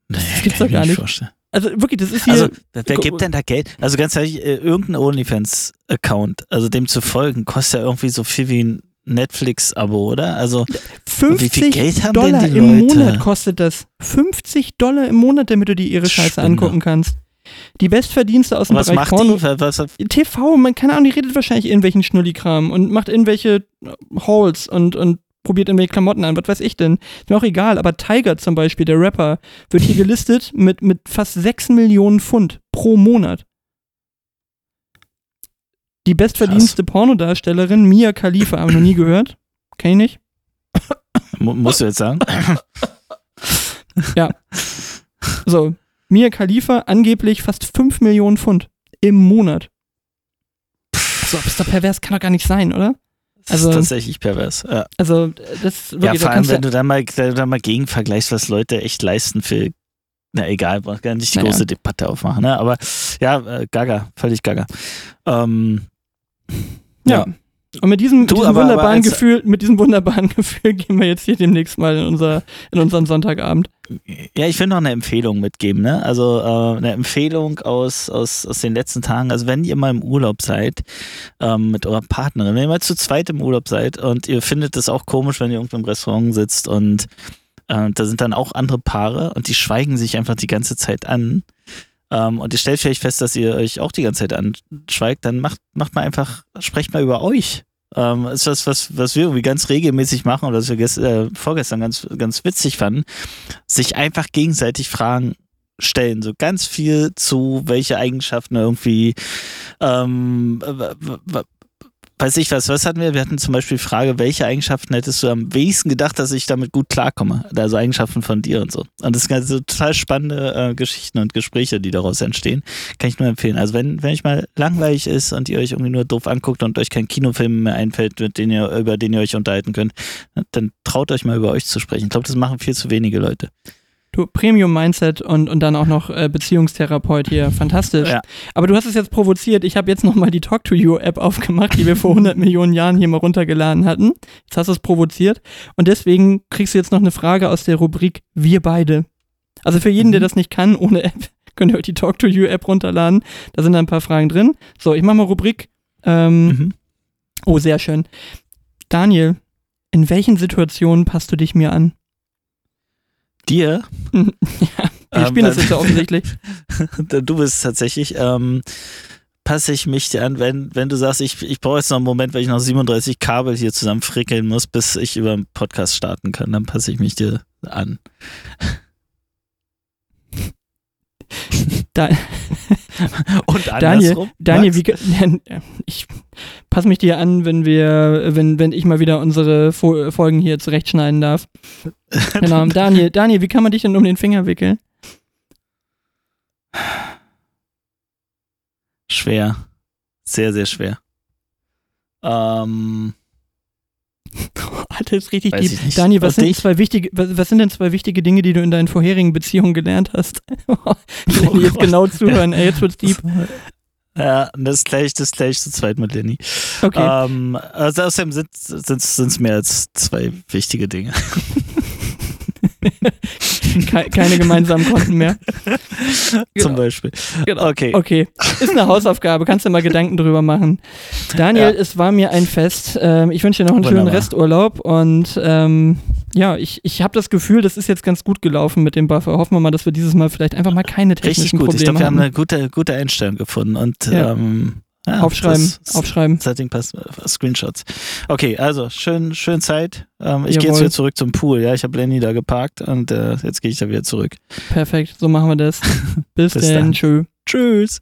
Nee, gibt's kann doch gar mir nicht. vorstellen. Also wirklich, das ist hier. Also, wer gibt denn da Geld? Also ganz ehrlich, äh, irgendein OnlyFans-Account, also dem zu folgen, kostet ja irgendwie so viel wie ein Netflix-Abo, oder? Also, 50 wie viel Geld haben Dollar im? Monat kostet das. 50 Dollar im Monat, damit du dir ihre Scheiße Spinner. angucken kannst. Die Bestverdienste aus dem was Bereich macht Porno. die? Was, was, TV, man keine Ahnung, die redet wahrscheinlich irgendwelchen Schnullikram und macht irgendwelche Hauls und, und probiert irgendwelche Klamotten an, was weiß ich denn. Ist mir auch egal, aber Tiger zum Beispiel, der Rapper, wird hier gelistet mit, mit fast 6 Millionen Pfund pro Monat. Die bestverdienste Pornodarstellerin, Mia Khalifa, habe ich noch nie gehört. Kenn ich nicht. mu- musst du jetzt sagen? So, Mia Khalifa angeblich fast 5 Millionen Pfund im Monat. So, ist doch pervers, kann doch gar nicht sein, oder? Das Also- ist tatsächlich pervers. Ja, Also, das ja wirklich, da vor allem, wenn du da mal, da, da mal gegen vergleichst, was Leute echt leisten für. Na egal, braucht gar nicht die Naja. große Debatte aufmachen, ne? Aber ja, äh, gaga, völlig gaga. Ähm, Ja. Und mit diesem, Du, diesem aber- wunderbaren aber Gefühl, mit diesem wunderbaren Gefühl gehen wir jetzt hier demnächst mal in, unser, in unseren Sonntagabend. Ja, ich will noch eine Empfehlung mitgeben, ne? Also äh, eine Empfehlung aus, aus, aus den letzten Tagen. Also wenn ihr mal im Urlaub seid ähm, mit eurer Partnerin, wenn ihr mal zu zweit im Urlaub seid und ihr findet es auch komisch, wenn ihr irgendwo im Restaurant sitzt und äh, da sind dann auch andere Paare und die schweigen sich einfach die ganze Zeit an. Ähm, und ihr stellt vielleicht fest, dass ihr euch auch die ganze Zeit anschweigt, dann macht, macht mal einfach, sprecht mal über euch. ähm, ist was, was, was wir irgendwie ganz regelmäßig machen oder was wir äh, vorgestern ganz, ganz witzig fanden, sich einfach gegenseitig Fragen stellen. So ganz viel zu, welche Eigenschaften irgendwie, ähm, weiß ich was, was hatten wir? Wir hatten zum Beispiel die Frage, welche Eigenschaften hättest du am wenigsten gedacht, dass ich damit gut klarkomme? Also Eigenschaften von dir und so. Und das sind also total spannende äh, Geschichten und Gespräche, die daraus entstehen. Kann ich nur empfehlen. Also wenn, wenn euch mal langweilig ist und ihr euch irgendwie nur doof anguckt und euch kein Kinofilm mehr einfällt, mit den ihr, über den ihr euch unterhalten könnt, dann traut euch mal über euch zu sprechen. Ich glaube, das machen viel zu wenige Leute. Du, Premium-Mindset und, und dann auch noch äh, Beziehungstherapeut hier. Fantastisch. Ja. Aber du hast es jetzt provoziert. Ich habe jetzt nochmal die Talk to You-App aufgemacht, die wir vor 100 Millionen Jahren hier mal runtergeladen hatten. Jetzt hast du es provoziert. Und deswegen kriegst du jetzt noch eine Frage aus der Rubrik Wir beide. Also für jeden, der Mhm. das nicht kann, ohne App, könnt ihr euch die Talk to You-App runterladen. Da sind ein paar Fragen drin. So, ich mache mal Rubrik. Ähm, Mhm. Oh, sehr schön. Daniel, in welchen Situationen passt du dich mir an? Dir? ja, wir Ähm, spielen das weil- jetzt ja offensichtlich. du bist tatsächlich, ähm, passe ich mich dir an, wenn, wenn du sagst, ich, ich brauche jetzt noch einen Moment, weil ich noch 37 Kabel hier zusammen frickeln muss, bis ich über einen Podcast starten kann, dann passe ich mich dir an. Da, Und Daniel, andersrum. Daniel, Max? wie, ge- ich passe mich dir an, wenn wir, wenn, wenn ich mal wieder unsere Fo Folgen hier zurechtschneiden darf. Genau, Daniel, Daniel, wie kann man dich denn um den Finger wickeln? Schwer. Sehr, sehr schwer. Ähm, Alter, ist richtig Weiß deep. Daniel, was Und sind, dich? zwei wichtige, was, was sind denn zwei wichtige Dinge, die du in deinen vorherigen Beziehungen gelernt hast? Die jetzt Gott. genau zuhören, ey, jetzt wird's deep. ja, das gleich, das gleich zu zweit mit Lenny. Okay. Ähm, also außerdem sind es mehr als zwei wichtige Dinge. Ke keine gemeinsamen Konten mehr. Zum Genau. Beispiel. Genau. Okay. Okay, ist eine Hausaufgabe, kannst du mal Gedanken drüber machen. Daniel, Ja. es war mir ein Fest. Ähm, ich wünsche dir noch einen schönen Wunderbar. Resturlaub und ähm, ja, ich, ich habe das Gefühl, das ist jetzt ganz gut gelaufen mit dem Buffer. Hoffen wir mal, dass wir dieses Mal vielleicht einfach mal keine technischen Richtig gut. Ich Probleme glaube, wir haben haben. eine gute, gute Einstellung gefunden. Und Ja. ähm, ja, aufschreiben, aufschreiben. Setting passt, äh, Screenshots. Okay, also schön, schön Zeit. Ähm, ich gehe jetzt wieder zurück zum Pool. Ja, ich habe Lenny da geparkt und äh, jetzt gehe ich da wieder zurück. Perfekt, so machen wir das. Bis, Bis dann, dann. tschö. Tschüss.